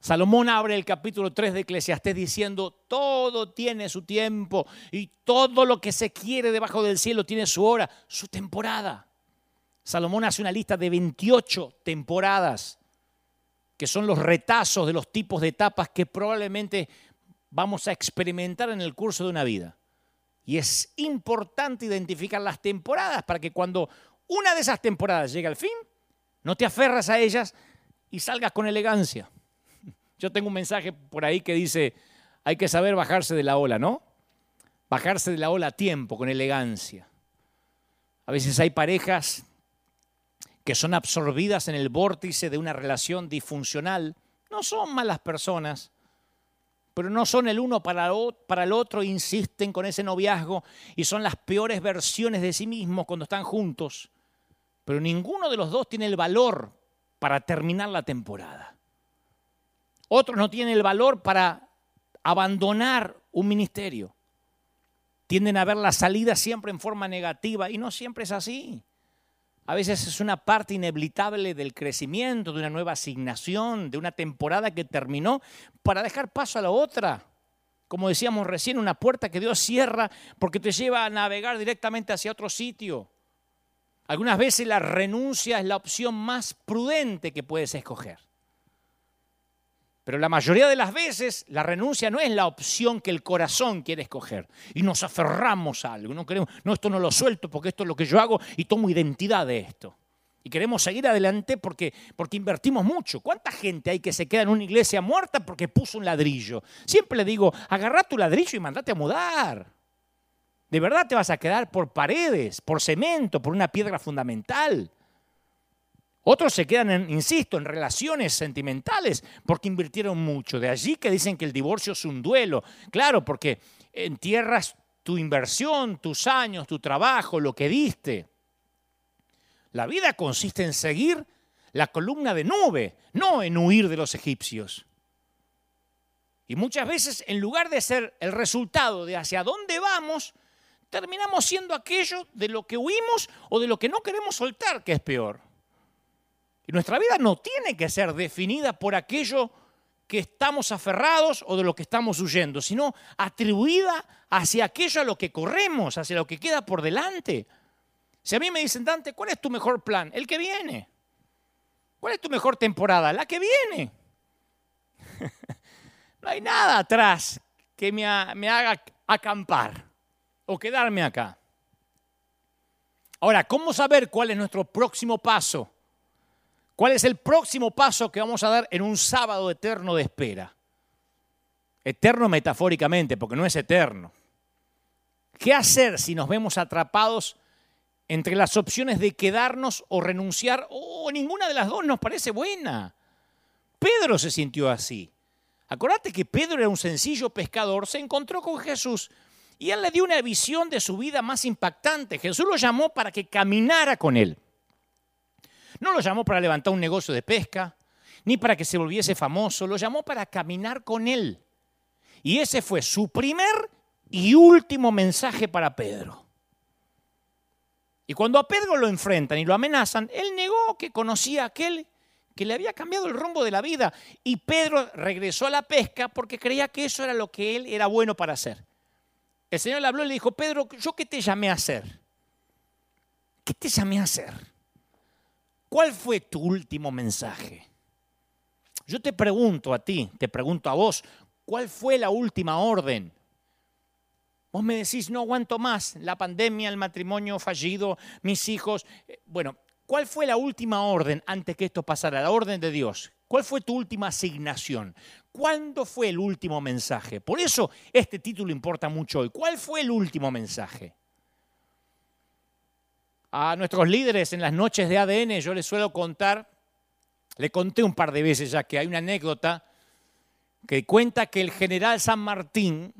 Salomón abre el capítulo 3 de Eclesiastés diciendo, todo tiene su tiempo y todo lo que se quiere debajo del cielo tiene su hora, su temporada. Salomón hace una lista de 28 temporadas, que son los retazos de los tipos de etapas que probablemente vamos a experimentar en el curso de una vida. Y es importante identificar las temporadas para que cuando una de esas temporadas llegue al fin, no te aferras a ellas y salgas con elegancia. Yo tengo un mensaje por ahí que dice, hay que saber bajarse de la ola, ¿no? Bajarse de la ola a tiempo, con elegancia. A veces hay parejas que son absorbidas en el vórtice de una relación disfuncional. No son malas personas, pero no son el uno para, el otro, insisten con ese noviazgo y son las peores versiones de sí mismos cuando están juntos. Pero ninguno de los dos tiene el valor para terminar la temporada. Otros no tienen el valor para abandonar un ministerio. Tienden a ver la salida siempre en forma negativa y no siempre es así. A veces es una parte inevitable del crecimiento, de una nueva asignación, de una temporada que terminó, para dejar paso a la otra. Como decíamos recién, una puerta que Dios cierra porque te lleva a navegar directamente hacia otro sitio. Algunas veces la renuncia es la opción más prudente que puedes escoger. Pero la mayoría de las veces la renuncia no es la opción que el corazón quiere escoger. Y nos aferramos a algo. No queremos, no, esto no lo suelto porque esto es lo que yo hago y tomo identidad de esto. Y queremos seguir adelante porque, porque invertimos mucho. ¿Cuánta gente hay que se queda en una iglesia muerta porque puso un ladrillo? Siempre le digo, agarra tu ladrillo y mandate a mudar. De verdad te vas a quedar por paredes, por cemento, por una piedra fundamental. Otros se quedan, insisto, en relaciones sentimentales porque invirtieron mucho. De allí que dicen que el divorcio es un duelo. Claro, porque entierras tu inversión, tus años, tu trabajo, lo que diste. La vida consiste en seguir la columna de nube, no en huir de los egipcios. Y muchas veces, en lugar de ser el resultado de hacia dónde vamos, terminamos siendo aquello de lo que huimos o de lo que no queremos soltar, que es peor. Y nuestra vida no tiene que ser definida por aquello que estamos aferrados o de lo que estamos huyendo, sino atribuida hacia aquello a lo que corremos, hacia lo que queda por delante. Si a mí me dicen, Dante, ¿cuál es tu mejor plan? El que viene. ¿Cuál es tu mejor temporada? La que viene. no hay nada atrás que me, me haga acampar o quedarme acá. Ahora, ¿cómo saber cuál es nuestro próximo paso? ¿Cuál es el próximo paso que vamos a dar en un sábado eterno de espera? Eterno metafóricamente, porque no es eterno. ¿Qué hacer si nos vemos atrapados entre las opciones de quedarnos o renunciar? O oh, ninguna de las dos nos parece buena. Pedro se sintió así. Acordate que Pedro era un sencillo pescador, se encontró con Jesús y él le dio una visión de su vida más impactante. Jesús lo llamó para que caminara con él. No lo llamó para levantar un negocio de pesca, ni para que se volviese famoso, lo llamó para caminar con él. Y ese fue su primer y último mensaje para Pedro. Y cuando a Pedro lo enfrentan y lo amenazan, él negó que conocía a aquel que le había cambiado el rumbo de la vida. Y Pedro regresó a la pesca porque creía que eso era lo que él era bueno para hacer. El Señor le habló y le dijo, Pedro, ¿yo qué te llamé a hacer? ¿Qué te llamé a hacer? ¿Cuál fue tu último mensaje? Yo te pregunto a ti, te pregunto a vos, ¿cuál fue la última orden? Vos me decís, no aguanto más, la pandemia, el matrimonio fallido, mis hijos. Eh, bueno, ¿cuál fue la última orden antes que esto pasara? La orden de Dios. ¿Cuál fue tu última asignación? ¿Cuándo fue el último mensaje? Por eso este título importa mucho hoy. ¿Cuál fue el último mensaje? a nuestros líderes en las noches de ADN, yo les suelo contar, le conté un par de veces ya que hay una anécdota que cuenta que el general San Martín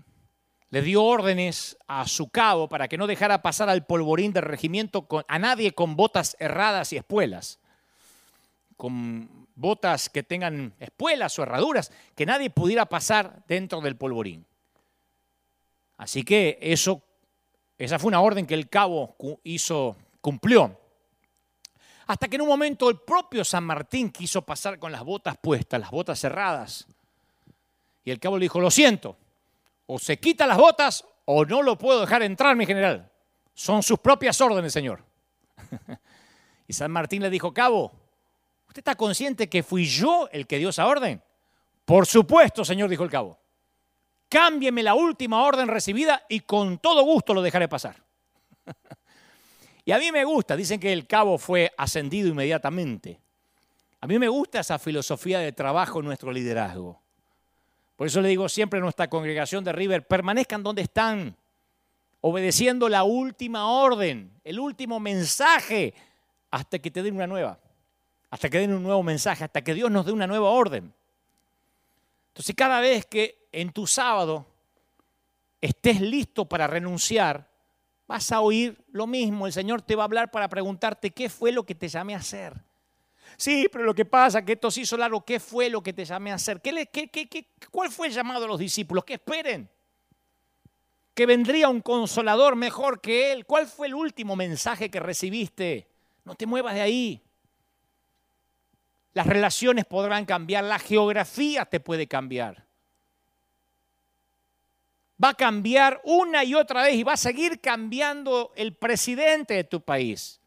le dio órdenes a su cabo para que no dejara pasar al polvorín del regimiento a nadie con botas erradas y espuelas, con botas que tengan espuelas o herraduras, que nadie pudiera pasar dentro del polvorín. Así que eso Esa fue una orden que el cabo hizo, cumplió. Hasta que en un momento el propio San Martín quiso pasar con las botas puestas, las botas cerradas. Y el cabo le dijo, lo siento, o se quita las botas o no lo puedo dejar entrar, mi general. Son sus propias órdenes, señor. y San Martín le dijo, cabo, ¿usted está consciente que fui yo el que dio esa orden? Por supuesto, señor, dijo el cabo cámbieme la última orden recibida y con todo gusto lo dejaré pasar. y a mí me gusta, dicen que el cabo fue ascendido inmediatamente. A mí me gusta esa filosofía de trabajo en nuestro liderazgo. Por eso le digo siempre a nuestra congregación de River, permanezcan donde están, obedeciendo la última orden, el último mensaje, hasta que te den una nueva, hasta que den un nuevo mensaje, hasta que Dios nos dé una nueva orden. Entonces cada vez que en tu sábado estés listo para renunciar, vas a oír lo mismo. El Señor te va a hablar para preguntarte qué fue lo que te llamé a hacer. Sí, pero lo que pasa que esto se hizo largo, ¿qué fue lo que te llamé a hacer? ¿Qué, qué, cuál fue el llamado a los discípulos? Que esperen. Que vendría un consolador mejor que Él. ¿Cuál fue el último mensaje que recibiste? No te muevas de ahí. Las relaciones podrán cambiar, la geografía te puede cambiar. Va a cambiar una y otra vez y va a seguir cambiando el presidente de tu país.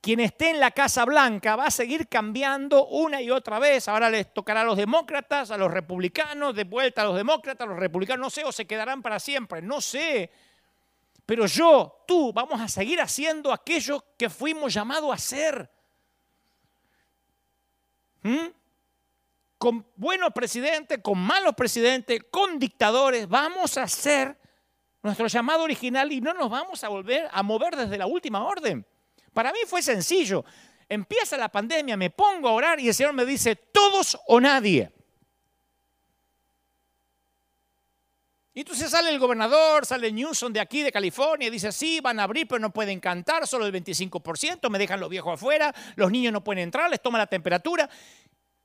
Quien esté en la Casa Blanca va a seguir cambiando una y otra vez. Ahora les tocará a los demócratas, a los republicanos, de vuelta a los demócratas, a los republicanos, no sé, o se quedarán para siempre, no sé. Pero yo, tú, vamos a seguir haciendo aquello que fuimos llamados a hacer. ¿Mm? Con buenos presidentes, con malos presidentes, con dictadores, vamos a hacer nuestro llamado original y no nos vamos a volver a mover desde la última orden. Para mí fue sencillo. Empieza la pandemia, me pongo a orar y el Señor me dice, todos o nadie. Y entonces sale el gobernador, sale Newsom de aquí, de California, y dice, sí, van a abrir, pero no pueden cantar, solo el 25%, me dejan los viejos afuera, los niños no pueden entrar, les toma la temperatura.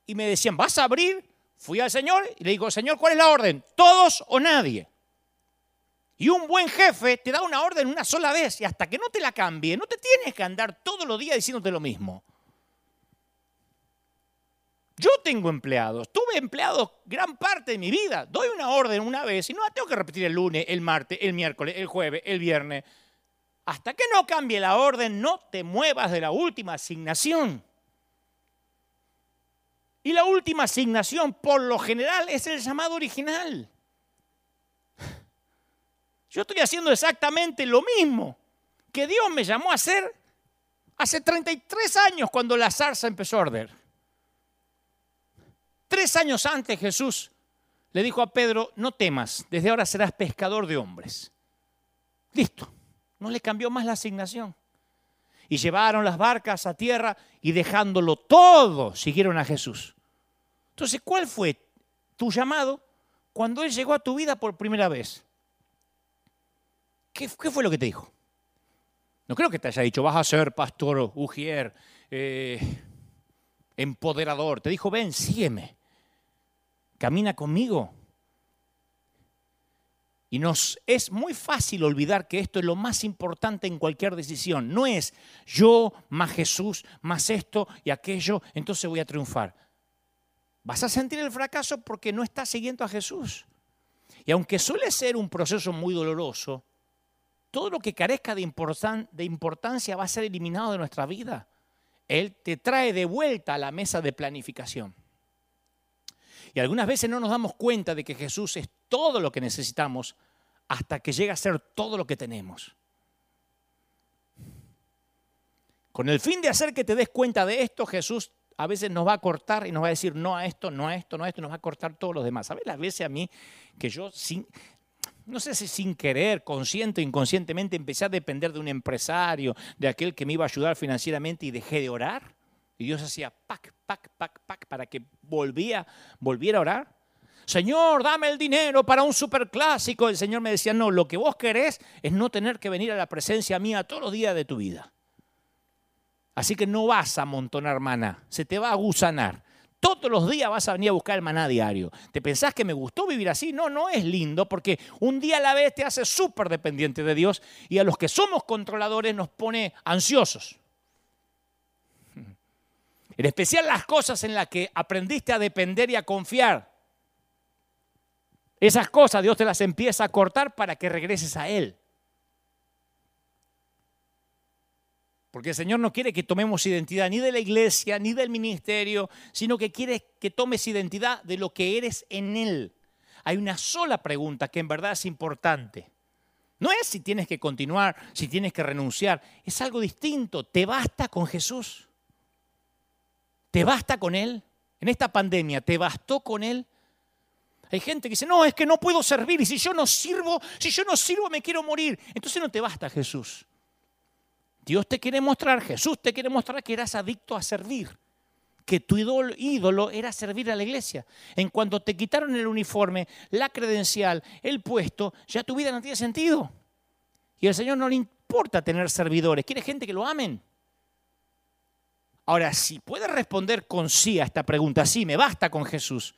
Y me decían, ¿vas a abrir? Fui al Señor y le digo, Señor, ¿cuál es la orden? ¿Todos o nadie? Y un buen jefe te da una orden una sola vez y hasta que no te la cambie, no te tienes que andar todos los días diciéndote lo mismo. Yo tengo empleados, tuve empleados gran parte de mi vida. Doy una orden una vez y no la tengo que repetir el lunes, el martes, el miércoles, el jueves, el viernes. Hasta que no cambie la orden, no te muevas de la última asignación. Y la última asignación, por lo general, es el llamado original. Yo estoy haciendo exactamente lo mismo que Dios me llamó a hacer hace 33 años cuando la zarza empezó a arder. Tres años antes Jesús le dijo a Pedro, no temas, desde ahora serás pescador de hombres. Listo, no le cambió más la asignación. Y llevaron las barcas a tierra y dejándolo todo, siguieron a Jesús. Entonces, ¿cuál fue tu llamado cuando Él llegó a tu vida por primera vez? ¿Qué, fue lo que te dijo? No creo que te haya dicho, vas a ser pastor, ujier, eh, empoderador. Te dijo, ven, sígueme camina conmigo. Y nos es muy fácil olvidar que esto es lo más importante en cualquier decisión. No es yo más Jesús, más esto y aquello, entonces voy a triunfar. Vas a sentir el fracaso porque no estás siguiendo a Jesús. Y aunque suele ser un proceso muy doloroso, todo lo que carezca de, de importancia va a ser eliminado de nuestra vida. Él te trae de vuelta a la mesa de planificación. Y algunas veces no nos damos cuenta de que Jesús es todo lo que necesitamos hasta que llega a ser todo lo que tenemos. Con el fin de hacer que te des cuenta de esto, Jesús a veces nos va a cortar y nos va a decir no a esto, no a esto, no a esto, nos va a cortar todos los demás. ¿Sabes las veces a mí que yo sin, no sé si sin querer, consciente o inconscientemente, empecé a depender de un empresario, de aquel que me iba a ayudar financieramente y dejé de orar? Y Dios hacía pac, pac, pac, pac para que volvía, volviera a orar. Señor, dame el dinero para un superclásico. El Señor me decía, no, lo que vos querés es no tener que venir a la presencia mía todos los días de tu vida. Así que no vas a amontonar maná, se te va a gusanar. Todos los días vas a venir a buscar el maná diario. ¿Te pensás que me gustó vivir así? No, no es lindo porque un día a la vez te hace súper dependiente de Dios y a los que somos controladores nos pone ansiosos. En especial las cosas en las que aprendiste a depender y a confiar. Esas cosas Dios te las empieza a cortar para que regreses a Él. Porque el Señor no quiere que tomemos identidad ni de la iglesia, ni del ministerio, sino que quiere que tomes identidad de lo que eres en Él. Hay una sola pregunta que en verdad es importante. No es si tienes que continuar, si tienes que renunciar. Es algo distinto. ¿Te basta con Jesús? ¿Te basta con Él? En esta pandemia, ¿te bastó con Él? Hay gente que dice, no, es que no puedo servir y si yo no sirvo, si yo no sirvo me quiero morir. Entonces no te basta Jesús. Dios te quiere mostrar, Jesús te quiere mostrar que eras adicto a servir, que tu ídolo, era servir a la iglesia. En cuanto te quitaron el uniforme, la credencial, el puesto, ya tu vida no tiene sentido. Y al Señor no le importa tener servidores, quiere gente que lo amen. Ahora, si puedes responder con sí a esta pregunta, sí, me basta con Jesús,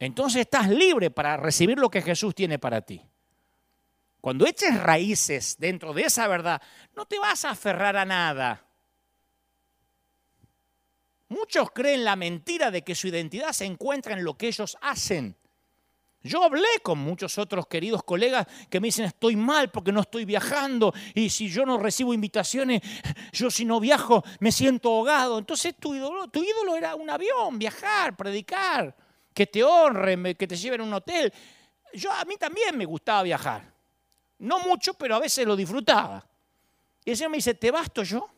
entonces estás libre para recibir lo que Jesús tiene para ti. Cuando eches raíces dentro de esa verdad, no te vas a aferrar a nada. Muchos creen la mentira de que su identidad se encuentra en lo que ellos hacen. Yo hablé con muchos otros queridos colegas que me dicen estoy mal porque no estoy viajando y si yo no recibo invitaciones, yo si no viajo me siento ahogado. Entonces tu ídolo, tu ídolo era un avión, viajar, predicar, que te honren, que te lleven a un hotel. Yo a mí también me gustaba viajar. No mucho, pero a veces lo disfrutaba. Y el Señor me dice, ¿te basto yo?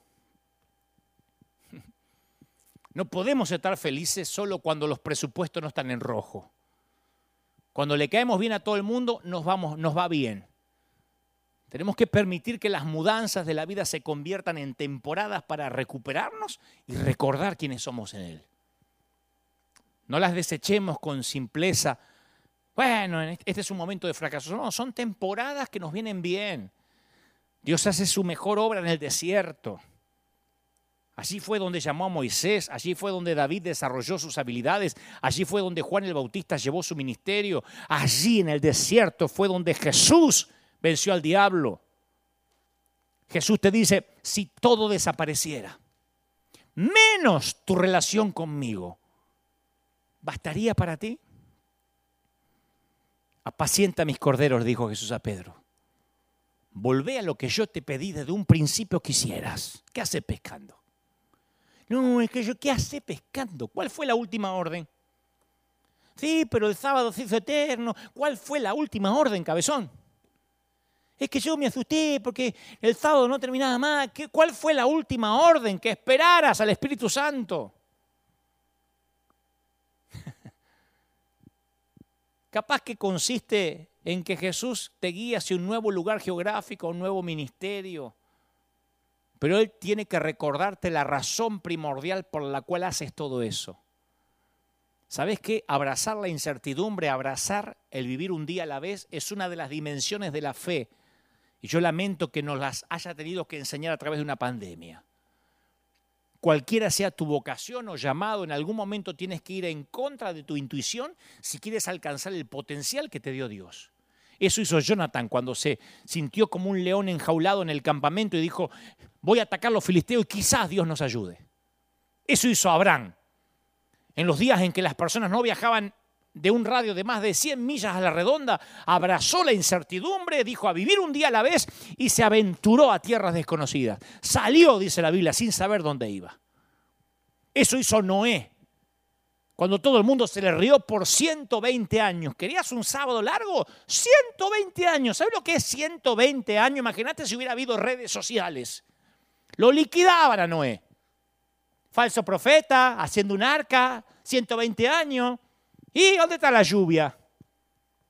No podemos estar felices solo cuando los presupuestos no están en rojo. Cuando le caemos bien a todo el mundo, nos, vamos, nos va bien. Tenemos que permitir que las mudanzas de la vida se conviertan en temporadas para recuperarnos y recordar quiénes somos en Él. No las desechemos con simpleza bueno, este es un momento de fracaso. No, son temporadas que nos vienen bien. Dios hace su mejor obra en el desierto. Allí fue donde llamó a Moisés, allí fue donde David desarrolló sus habilidades, allí fue donde Juan el Bautista llevó su ministerio, allí en el desierto fue donde Jesús venció al diablo. Jesús te dice, si todo desapareciera, menos tu relación conmigo, ¿bastaría para ti? Apacienta mis corderos, dijo Jesús a Pedro. Volvé a lo que yo te pedí desde un principio quisieras. ¿Qué hace pescando? No, es que yo, ¿qué hace pescando? ¿Cuál fue la última orden? Sí, pero el sábado se hizo eterno. ¿Cuál fue la última orden, cabezón? Es que yo me asusté porque el sábado no terminaba más. ¿Cuál fue la última orden? Que esperaras al Espíritu Santo. Capaz que consiste en que Jesús te guíe hacia un nuevo lugar geográfico, un nuevo ministerio. Pero Él tiene que recordarte la razón primordial por la cual haces todo eso. ¿Sabes qué? Abrazar la incertidumbre, abrazar el vivir un día a la vez es una de las dimensiones de la fe. Y yo lamento que nos las haya tenido que enseñar a través de una pandemia cualquiera sea tu vocación o llamado, en algún momento tienes que ir en contra de tu intuición si quieres alcanzar el potencial que te dio Dios. Eso hizo Jonathan cuando se sintió como un león enjaulado en el campamento y dijo, voy a atacar a los filisteos y quizás Dios nos ayude. Eso hizo Abraham. En los días en que las personas no viajaban de un radio de más de 100 millas a la redonda, abrazó la incertidumbre, dijo a vivir un día a la vez y se aventuró a tierras desconocidas. Salió, dice la Biblia, sin saber dónde iba. Eso hizo Noé. Cuando todo el mundo se le rió por 120 años. ¿Querías un sábado largo? 120 años. ¿Sabes lo que es 120 años? Imagínate si hubiera habido redes sociales. Lo liquidaban a Noé. Falso profeta, haciendo un arca, 120 años. ¿Y dónde está la lluvia?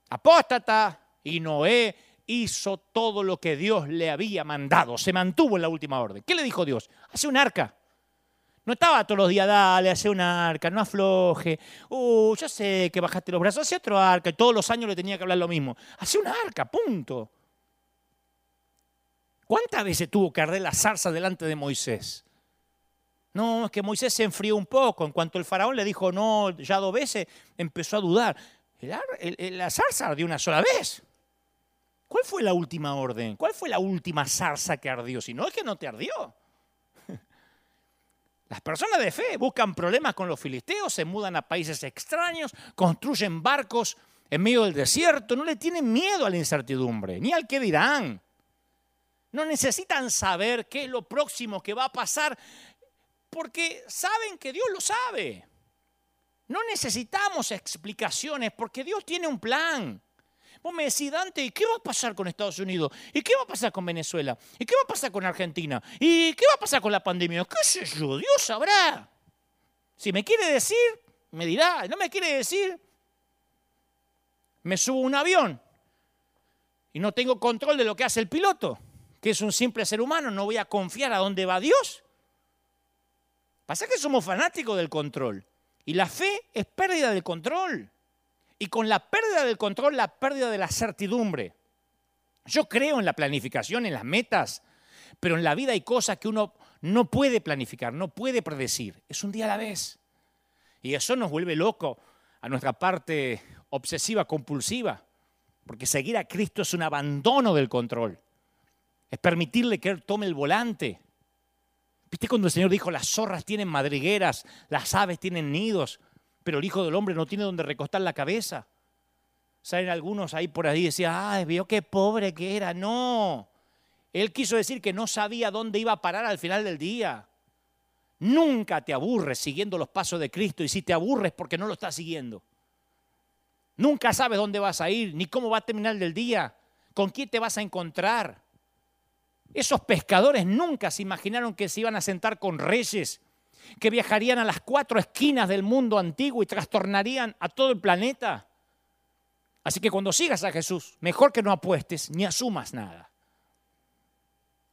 Apóstata. Y Noé hizo todo lo que Dios le había mandado. Se mantuvo en la última orden. ¿Qué le dijo Dios? Hace un arca. No estaba todos los días, dale, hace un arca, no afloje. Uh, ya sé que bajaste los brazos, hace otro arca. Y todos los años le tenía que hablar lo mismo. Hace un arca, punto. ¿Cuántas veces tuvo que arder la zarza delante de Moisés? No, es que Moisés se enfrió un poco. En cuanto el faraón le dijo no ya dos veces, empezó a dudar. la zarza ardió una sola vez. ¿Cuál fue la última orden? ¿Cuál fue la última zarza que ardió? Si no es que no te ardió. Las personas de fe buscan problemas con los filisteos, se mudan a países extraños, construyen barcos en medio del desierto, no le tienen miedo a la incertidumbre, ni al que dirán. No necesitan saber qué es lo próximo que va a pasar, porque saben que Dios lo sabe. No necesitamos explicaciones porque Dios tiene un plan. Vos me decís, Dante, ¿y qué va a pasar con Estados Unidos? ¿Y qué va a pasar con Venezuela? ¿Y qué va a pasar con Argentina? ¿Y qué va a pasar con la pandemia? ¿Qué sé yo? Dios sabrá. Si me quiere decir, me dirá. No me quiere decir, me subo a un avión y no tengo control de lo que hace el piloto, que es un simple ser humano, no voy a confiar a dónde va Dios. Pasa que somos fanáticos del control y la fe es pérdida del control. Y con la pérdida del control, la pérdida de la certidumbre. Yo creo en la planificación, en las metas, pero en la vida hay cosas que uno no puede planificar, no puede predecir. Es un día a la vez. Y eso nos vuelve loco a nuestra parte obsesiva, compulsiva, porque seguir a Cristo es un abandono del control. Es permitirle que Él tome el volante. ¿Viste cuando el Señor dijo, las zorras tienen madrigueras, las aves tienen nidos? Pero el Hijo del Hombre no tiene donde recostar la cabeza. Salen algunos ahí por ahí y decían, ay, vio qué pobre que era. No, él quiso decir que no sabía dónde iba a parar al final del día. Nunca te aburres siguiendo los pasos de Cristo y si te aburres porque no lo estás siguiendo. Nunca sabes dónde vas a ir, ni cómo va a terminar el día, con quién te vas a encontrar. Esos pescadores nunca se imaginaron que se iban a sentar con reyes que viajarían a las cuatro esquinas del mundo antiguo y trastornarían a todo el planeta. Así que cuando sigas a Jesús, mejor que no apuestes ni asumas nada.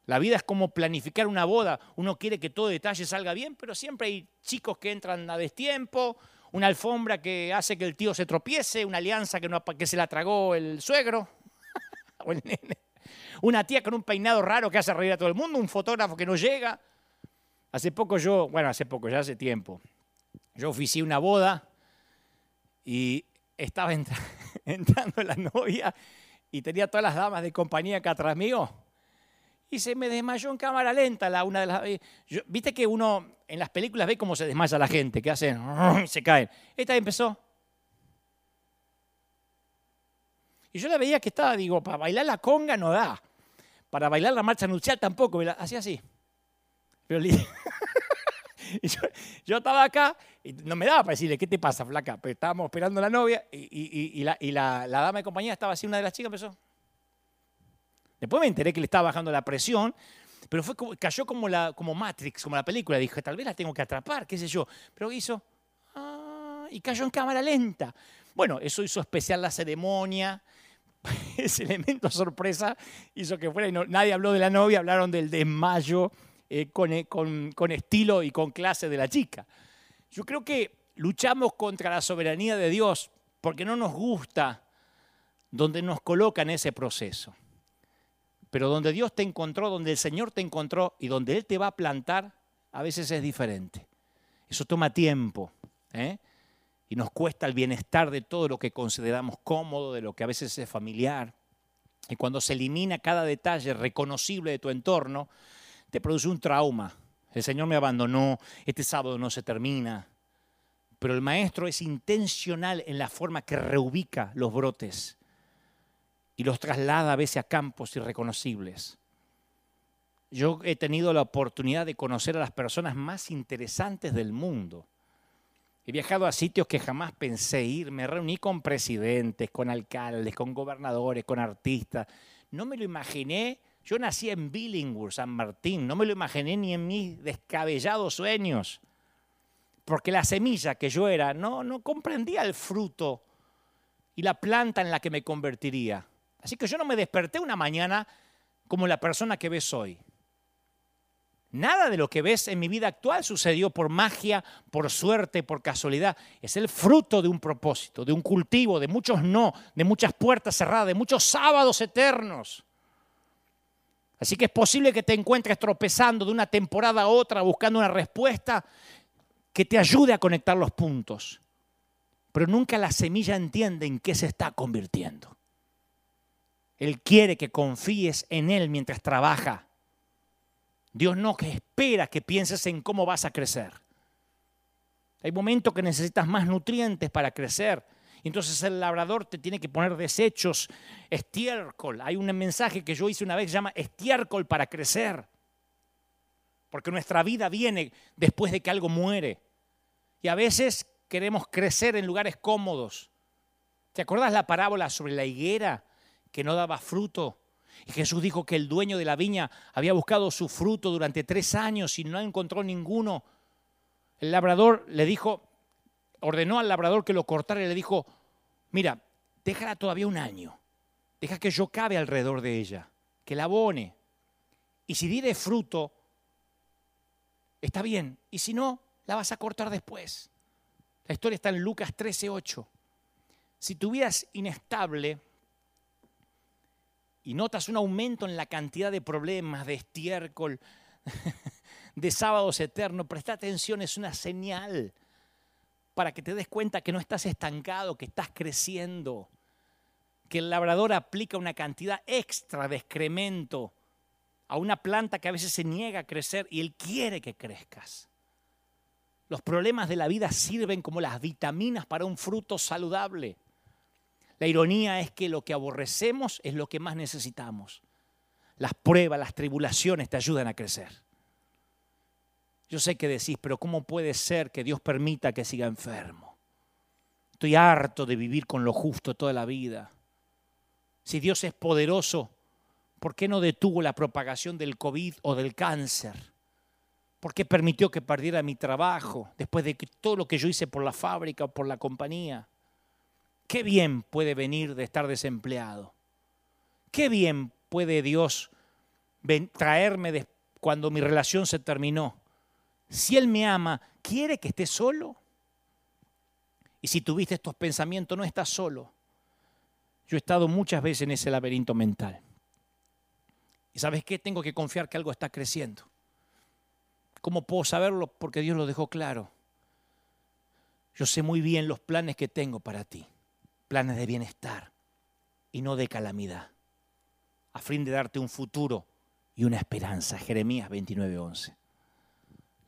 La vida es como planificar una boda. Uno quiere que todo detalle salga bien, pero siempre hay chicos que entran a destiempo, una alfombra que hace que el tío se tropiece, una alianza que, no, que se la tragó el suegro o el nene, una tía con un peinado raro que hace reír a todo el mundo, un fotógrafo que no llega. Hace poco yo, bueno, hace poco, ya hace tiempo, yo oficié una boda y estaba entrando la novia y tenía todas las damas de compañía acá atrás mío y se me desmayó en cámara lenta la una de las viste que uno en las películas ve cómo se desmaya la gente que hacen se caen. Esta empezó. Y yo la veía que estaba digo para bailar la conga no da. Para bailar la marcha nupcial tampoco hacía así yo, estaba acá y no me daba para decirle, ¿qué te pasa, flaca? Pero estábamos esperando a la novia y, la, dama de compañía estaba así, una de las chicas empezó. Después me enteré que le estaba bajando la presión, pero cayó como, Matrix, como la película. Dije, tal vez la tengo que atrapar, qué sé yo. Pero hizo, ah, y cayó en cámara lenta. Bueno, eso hizo especial la ceremonia. Ese elemento sorpresa hizo que fuera y nadie habló de la novia, hablaron del desmayo eh, eh, con, estilo y con clase de la chica. Yo creo que luchamos contra la soberanía de Dios porque no nos gusta donde nos coloca en ese proceso. Pero donde Dios te encontró, donde el Señor te encontró y donde Él te va a plantar, a veces es diferente. Eso toma tiempo. ¿eh? Y nos cuesta el bienestar de todo lo que consideramos cómodo, de lo que a veces es familiar. Y cuando se elimina cada detalle reconocible de tu entorno, te produce un trauma. El Señor me abandonó, este sábado no se termina. Pero el maestro es intencional en la forma que reubica los brotes y los traslada a veces a campos irreconocibles. Yo he tenido la oportunidad de conocer a las personas más interesantes del mundo. He viajado a sitios que jamás pensé ir, me reuní con presidentes, con alcaldes, con gobernadores, con artistas. No me lo imaginé yo nací en Billinghurst, San Martín, no me lo imaginé ni en mis descabellados sueños, porque la semilla que yo era no, no comprendía el fruto y la planta en la que me convertiría. Así que yo no me desperté una mañana como la persona que ves hoy. Nada de lo que ves en mi vida actual sucedió por magia, por suerte, por casualidad. Es el fruto de un propósito, de un cultivo, de muchos no, de muchas puertas cerradas, de muchos sábados eternos. Así que es posible que te encuentres tropezando de una temporada a otra buscando una respuesta que te ayude a conectar los puntos. Pero nunca la semilla entiende en qué se está convirtiendo. Él quiere que confíes en Él mientras trabaja. Dios no que espera que pienses en cómo vas a crecer. Hay momentos que necesitas más nutrientes para crecer entonces el labrador te tiene que poner desechos, estiércol. Hay un mensaje que yo hice una vez que llama estiércol para crecer. Porque nuestra vida viene después de que algo muere. Y a veces queremos crecer en lugares cómodos. ¿Te acuerdas la parábola sobre la higuera que no daba fruto? Y Jesús dijo que el dueño de la viña había buscado su fruto durante tres años y no encontró ninguno. El labrador le dijo, ordenó al labrador que lo cortara y le dijo, mira, déjala todavía un año, deja que yo cabe alrededor de ella, que la abone. Y si diere fruto, está bien, y si no, la vas a cortar después. La historia está en Lucas 13:8. Si tu vida es inestable y notas un aumento en la cantidad de problemas, de estiércol, de sábados eternos, presta atención, es una señal para que te des cuenta que no estás estancado, que estás creciendo, que el labrador aplica una cantidad extra de excremento a una planta que a veces se niega a crecer y él quiere que crezcas. Los problemas de la vida sirven como las vitaminas para un fruto saludable. La ironía es que lo que aborrecemos es lo que más necesitamos. Las pruebas, las tribulaciones te ayudan a crecer. Yo sé que decís, pero ¿cómo puede ser que Dios permita que siga enfermo? Estoy harto de vivir con lo justo toda la vida. Si Dios es poderoso, ¿por qué no detuvo la propagación del COVID o del cáncer? ¿Por qué permitió que perdiera mi trabajo después de todo lo que yo hice por la fábrica o por la compañía? ¿Qué bien puede venir de estar desempleado? ¿Qué bien puede Dios traerme cuando mi relación se terminó? Si Él me ama, ¿quiere que esté solo? Y si tuviste estos pensamientos, no estás solo. Yo he estado muchas veces en ese laberinto mental. ¿Y sabes qué? Tengo que confiar que algo está creciendo. ¿Cómo puedo saberlo? Porque Dios lo dejó claro. Yo sé muy bien los planes que tengo para ti. Planes de bienestar y no de calamidad. A fin de darte un futuro y una esperanza. Jeremías 29:11.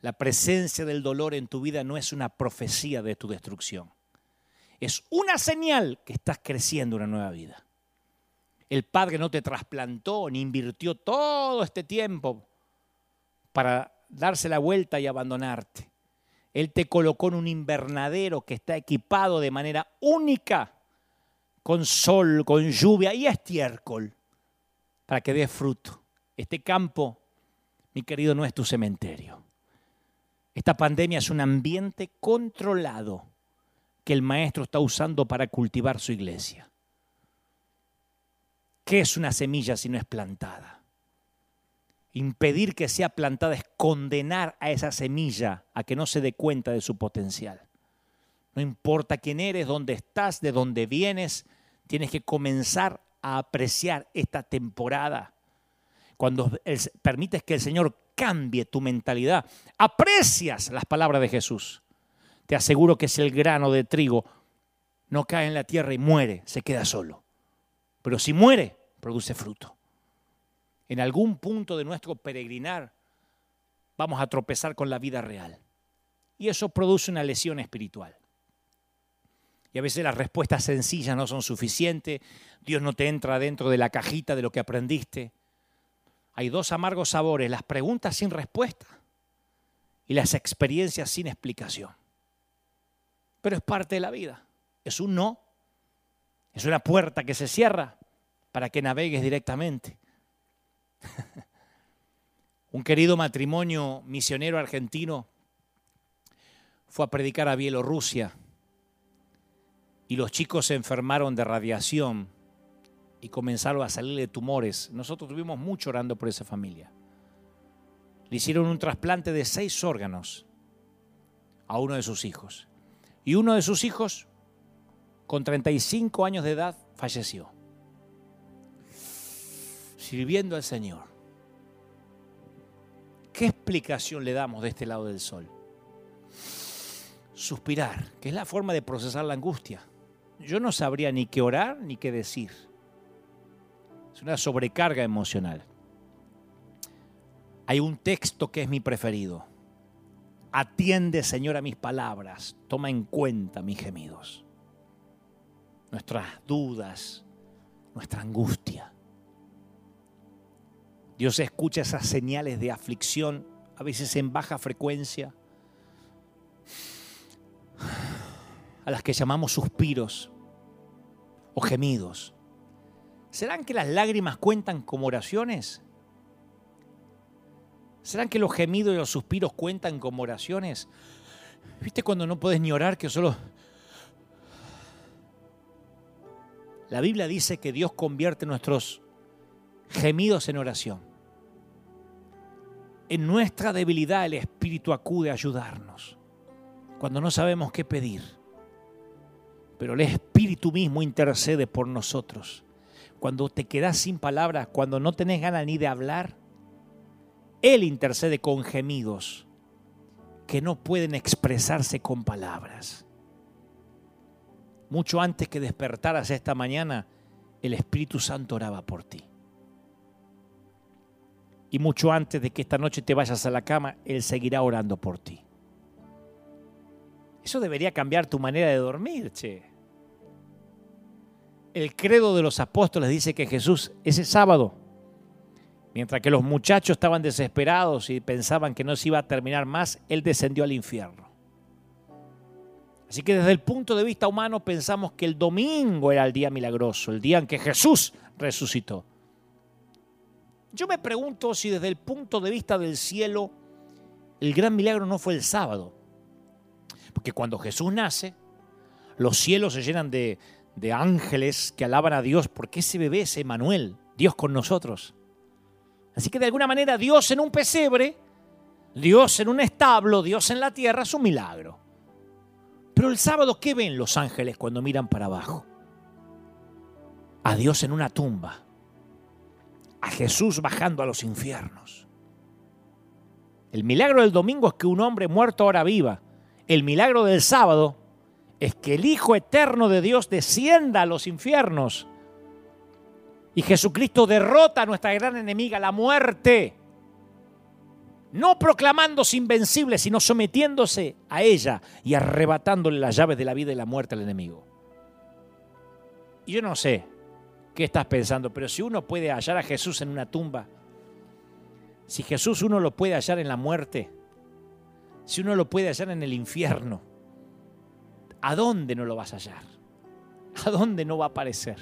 La presencia del dolor en tu vida no es una profecía de tu destrucción. Es una señal que estás creciendo una nueva vida. El Padre no te trasplantó ni invirtió todo este tiempo para darse la vuelta y abandonarte. Él te colocó en un invernadero que está equipado de manera única, con sol, con lluvia y estiércol, para que dé fruto. Este campo, mi querido, no es tu cementerio. Esta pandemia es un ambiente controlado que el maestro está usando para cultivar su iglesia. ¿Qué es una semilla si no es plantada? Impedir que sea plantada es condenar a esa semilla a que no se dé cuenta de su potencial. No importa quién eres, dónde estás, de dónde vienes, tienes que comenzar a apreciar esta temporada. Cuando permites que el Señor cambie tu mentalidad. Aprecias las palabras de Jesús. Te aseguro que si el grano de trigo no cae en la tierra y muere, se queda solo. Pero si muere, produce fruto. En algún punto de nuestro peregrinar vamos a tropezar con la vida real. Y eso produce una lesión espiritual. Y a veces las respuestas sencillas no son suficientes. Dios no te entra dentro de la cajita de lo que aprendiste hay dos amargos sabores, las preguntas sin respuesta y las experiencias sin explicación. Pero es parte de la vida. Es un no. Es una puerta que se cierra para que navegues directamente. un querido matrimonio misionero argentino fue a predicar a Bielorrusia y los chicos se enfermaron de radiación y comenzaron a salirle tumores. Nosotros tuvimos mucho orando por esa familia. Le hicieron un trasplante de seis órganos a uno de sus hijos. Y uno de sus hijos, con 35 años de edad, falleció. Sirviendo al Señor. ¿qué explicación le damos de este lado del sol? Suspirar, que es la forma de procesar la angustia. Yo no sabría ni qué orar ni qué decir. Es una sobrecarga emocional. Hay un texto que es mi preferido. Atiende, Señor, a mis palabras. Toma en cuenta mis gemidos. Nuestras dudas, nuestra angustia. Dios escucha esas señales de aflicción, a veces en baja frecuencia, a las que llamamos suspiros o gemidos. ¿Serán que las lágrimas cuentan como oraciones? ¿Serán que los gemidos y los suspiros cuentan como oraciones? ¿Viste cuando no puedes ni orar que solo... La Biblia dice que Dios convierte nuestros gemidos en oración. En nuestra debilidad el Espíritu acude a ayudarnos. Cuando no sabemos qué pedir. Pero el Espíritu mismo intercede por nosotros. Cuando te quedas sin palabras, cuando no tenés ganas ni de hablar, él intercede con gemidos que no pueden expresarse con palabras. Mucho antes que despertaras esta mañana, el Espíritu Santo oraba por ti. Y mucho antes de que esta noche te vayas a la cama, Él seguirá orando por ti. Eso debería cambiar tu manera de dormir, che. El credo de los apóstoles dice que Jesús ese sábado Mientras que los muchachos estaban desesperados y pensaban que no se iba a terminar más, Él descendió al infierno. Así que desde el punto de vista humano pensamos que el domingo era el día milagroso, el día en que Jesús resucitó. Yo me pregunto si desde el punto de vista del cielo el gran milagro no fue el sábado. Porque cuando Jesús nace, los cielos se llenan de, de ángeles que alaban a Dios porque ese bebé es Emanuel, Dios con nosotros. Así que de alguna manera Dios en un pesebre, Dios en un establo, Dios en la tierra es un milagro. Pero el sábado, ¿qué ven los ángeles cuando miran para abajo? A Dios en una tumba, a Jesús bajando a los infiernos. El milagro del domingo es que un hombre muerto ahora viva. El milagro del sábado es que el Hijo eterno de Dios descienda a los infiernos y Jesucristo derrota a nuestra gran enemiga, la muerte. No proclamándose invencible, sino sometiéndose a ella y arrebatándole las llaves de la vida y la muerte al enemigo. Y yo no sé qué estás pensando, pero si uno puede hallar a Jesús en una tumba, si Jesús uno lo puede hallar en la muerte, si uno lo puede hallar en el infierno, ¿a dónde no lo vas a hallar? ¿A dónde no va a aparecer?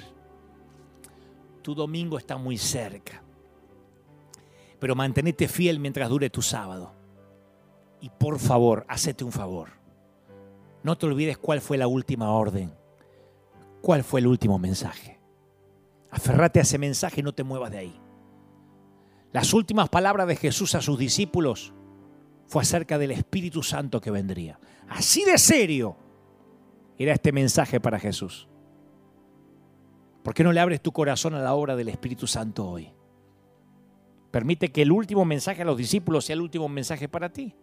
tu domingo está muy cerca. Pero mantenete fiel mientras dure tu sábado. Y por favor, hacete un favor. No te olvides cuál fue la última orden. ¿Cuál fue el último mensaje? Aferrate a ese mensaje y no te muevas de ahí. Las últimas palabras de Jesús a sus discípulos fue acerca del Espíritu Santo que vendría. Así de serio era este mensaje para Jesús. ¿Por qué no le abres tu corazón a la obra del Espíritu Santo hoy? Permite que el último mensaje a los discípulos sea el último mensaje para ti.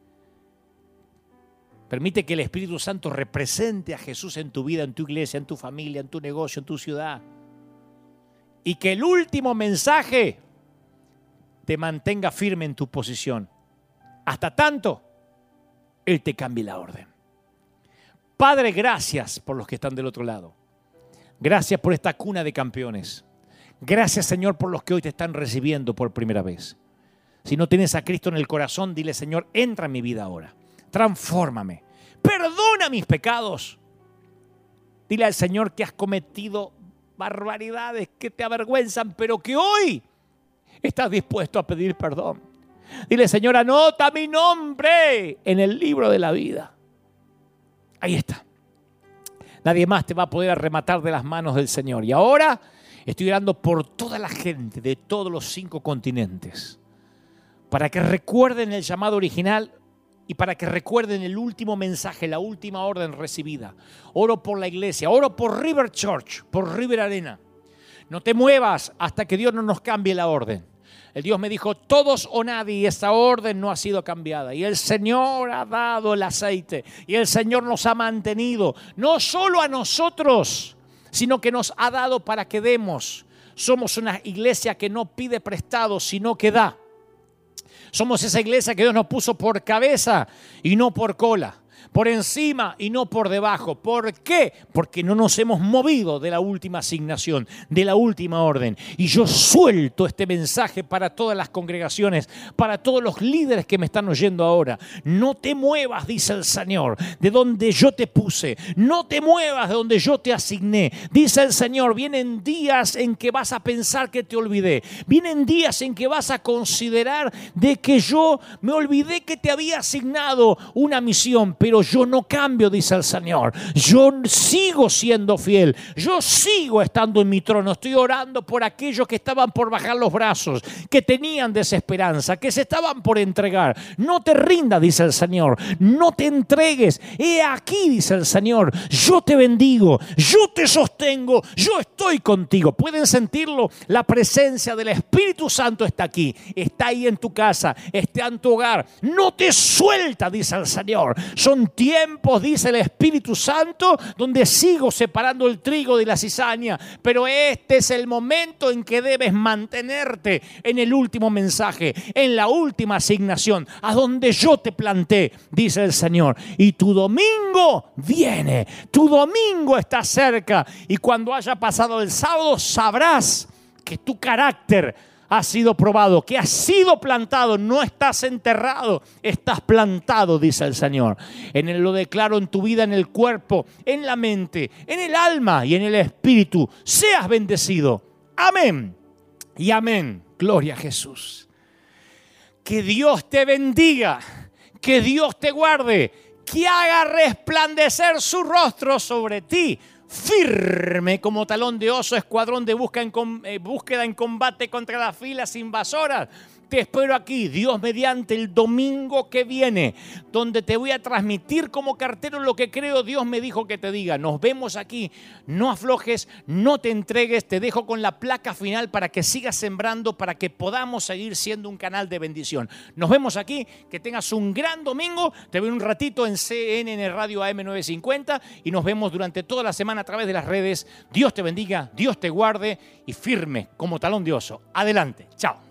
Permite que el Espíritu Santo represente a Jesús en tu vida, en tu iglesia, en tu familia, en tu negocio, en tu ciudad. Y que el último mensaje te mantenga firme en tu posición. Hasta tanto, Él te cambie la orden. Padre, gracias por los que están del otro lado. Gracias por esta cuna de campeones. Gracias Señor por los que hoy te están recibiendo por primera vez. Si no tienes a Cristo en el corazón, dile Señor, entra en mi vida ahora. Transfórmame. Perdona mis pecados. Dile al Señor que has cometido barbaridades que te avergüenzan, pero que hoy estás dispuesto a pedir perdón. Dile, Señor, anota mi nombre en el libro de la vida. Ahí está. Nadie más te va a poder arrematar de las manos del Señor. Y ahora estoy orando por toda la gente de todos los cinco continentes, para que recuerden el llamado original y para que recuerden el último mensaje, la última orden recibida. Oro por la iglesia, oro por River Church, por River Arena. No te muevas hasta que Dios no nos cambie la orden. El Dios me dijo, todos o nadie, y esta orden no ha sido cambiada. Y el Señor ha dado el aceite, y el Señor nos ha mantenido, no solo a nosotros, sino que nos ha dado para que demos. Somos una iglesia que no pide prestado, sino que da. Somos esa iglesia que Dios nos puso por cabeza y no por cola por encima y no por debajo. ¿Por qué? Porque no nos hemos movido de la última asignación, de la última orden. Y yo suelto este mensaje para todas las congregaciones, para todos los líderes que me están oyendo ahora. No te muevas, dice el Señor, de donde yo te puse. No te muevas de donde yo te asigné. Dice el Señor, vienen días en que vas a pensar que te olvidé. Vienen días en que vas a considerar de que yo me olvidé que te había asignado una misión, pero yo no cambio, dice el Señor. Yo sigo siendo fiel. Yo sigo estando en mi trono. Estoy orando por aquellos que estaban por bajar los brazos, que tenían desesperanza, que se estaban por entregar. No te rinda, dice el Señor. No te entregues. He aquí, dice el Señor. Yo te bendigo. Yo te sostengo. Yo estoy contigo. ¿Pueden sentirlo? La presencia del Espíritu Santo está aquí. Está ahí en tu casa. Está en tu hogar. No te suelta, dice el Señor. Son tiempos, dice el Espíritu Santo, donde sigo separando el trigo de la cizaña, pero este es el momento en que debes mantenerte en el último mensaje, en la última asignación, a donde yo te planté, dice el Señor. Y tu domingo viene, tu domingo está cerca, y cuando haya pasado el sábado sabrás que tu carácter has sido probado, que has sido plantado, no estás enterrado, estás plantado, dice el Señor. En él lo declaro en tu vida, en el cuerpo, en la mente, en el alma y en el espíritu. Seas bendecido. Amén. Y amén. Gloria a Jesús. Que Dios te bendiga, que Dios te guarde, que haga resplandecer su rostro sobre ti firme como talón de oso, escuadrón de eh, búsqueda en combate contra las filas invasoras te espero aquí, Dios mediante el domingo que viene, donde te voy a transmitir como cartero lo que creo Dios me dijo que te diga. Nos vemos aquí, no aflojes, no te entregues, te dejo con la placa final para que sigas sembrando, para que podamos seguir siendo un canal de bendición. Nos vemos aquí, que tengas un gran domingo, te veo un ratito en CNN Radio AM950 y nos vemos durante toda la semana a través de las redes. Dios te bendiga, Dios te guarde y firme como talón de oso. Adelante, chao.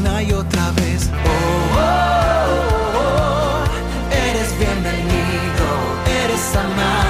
una y otra vez. oh, oh, oh eres bienvenido, eres amado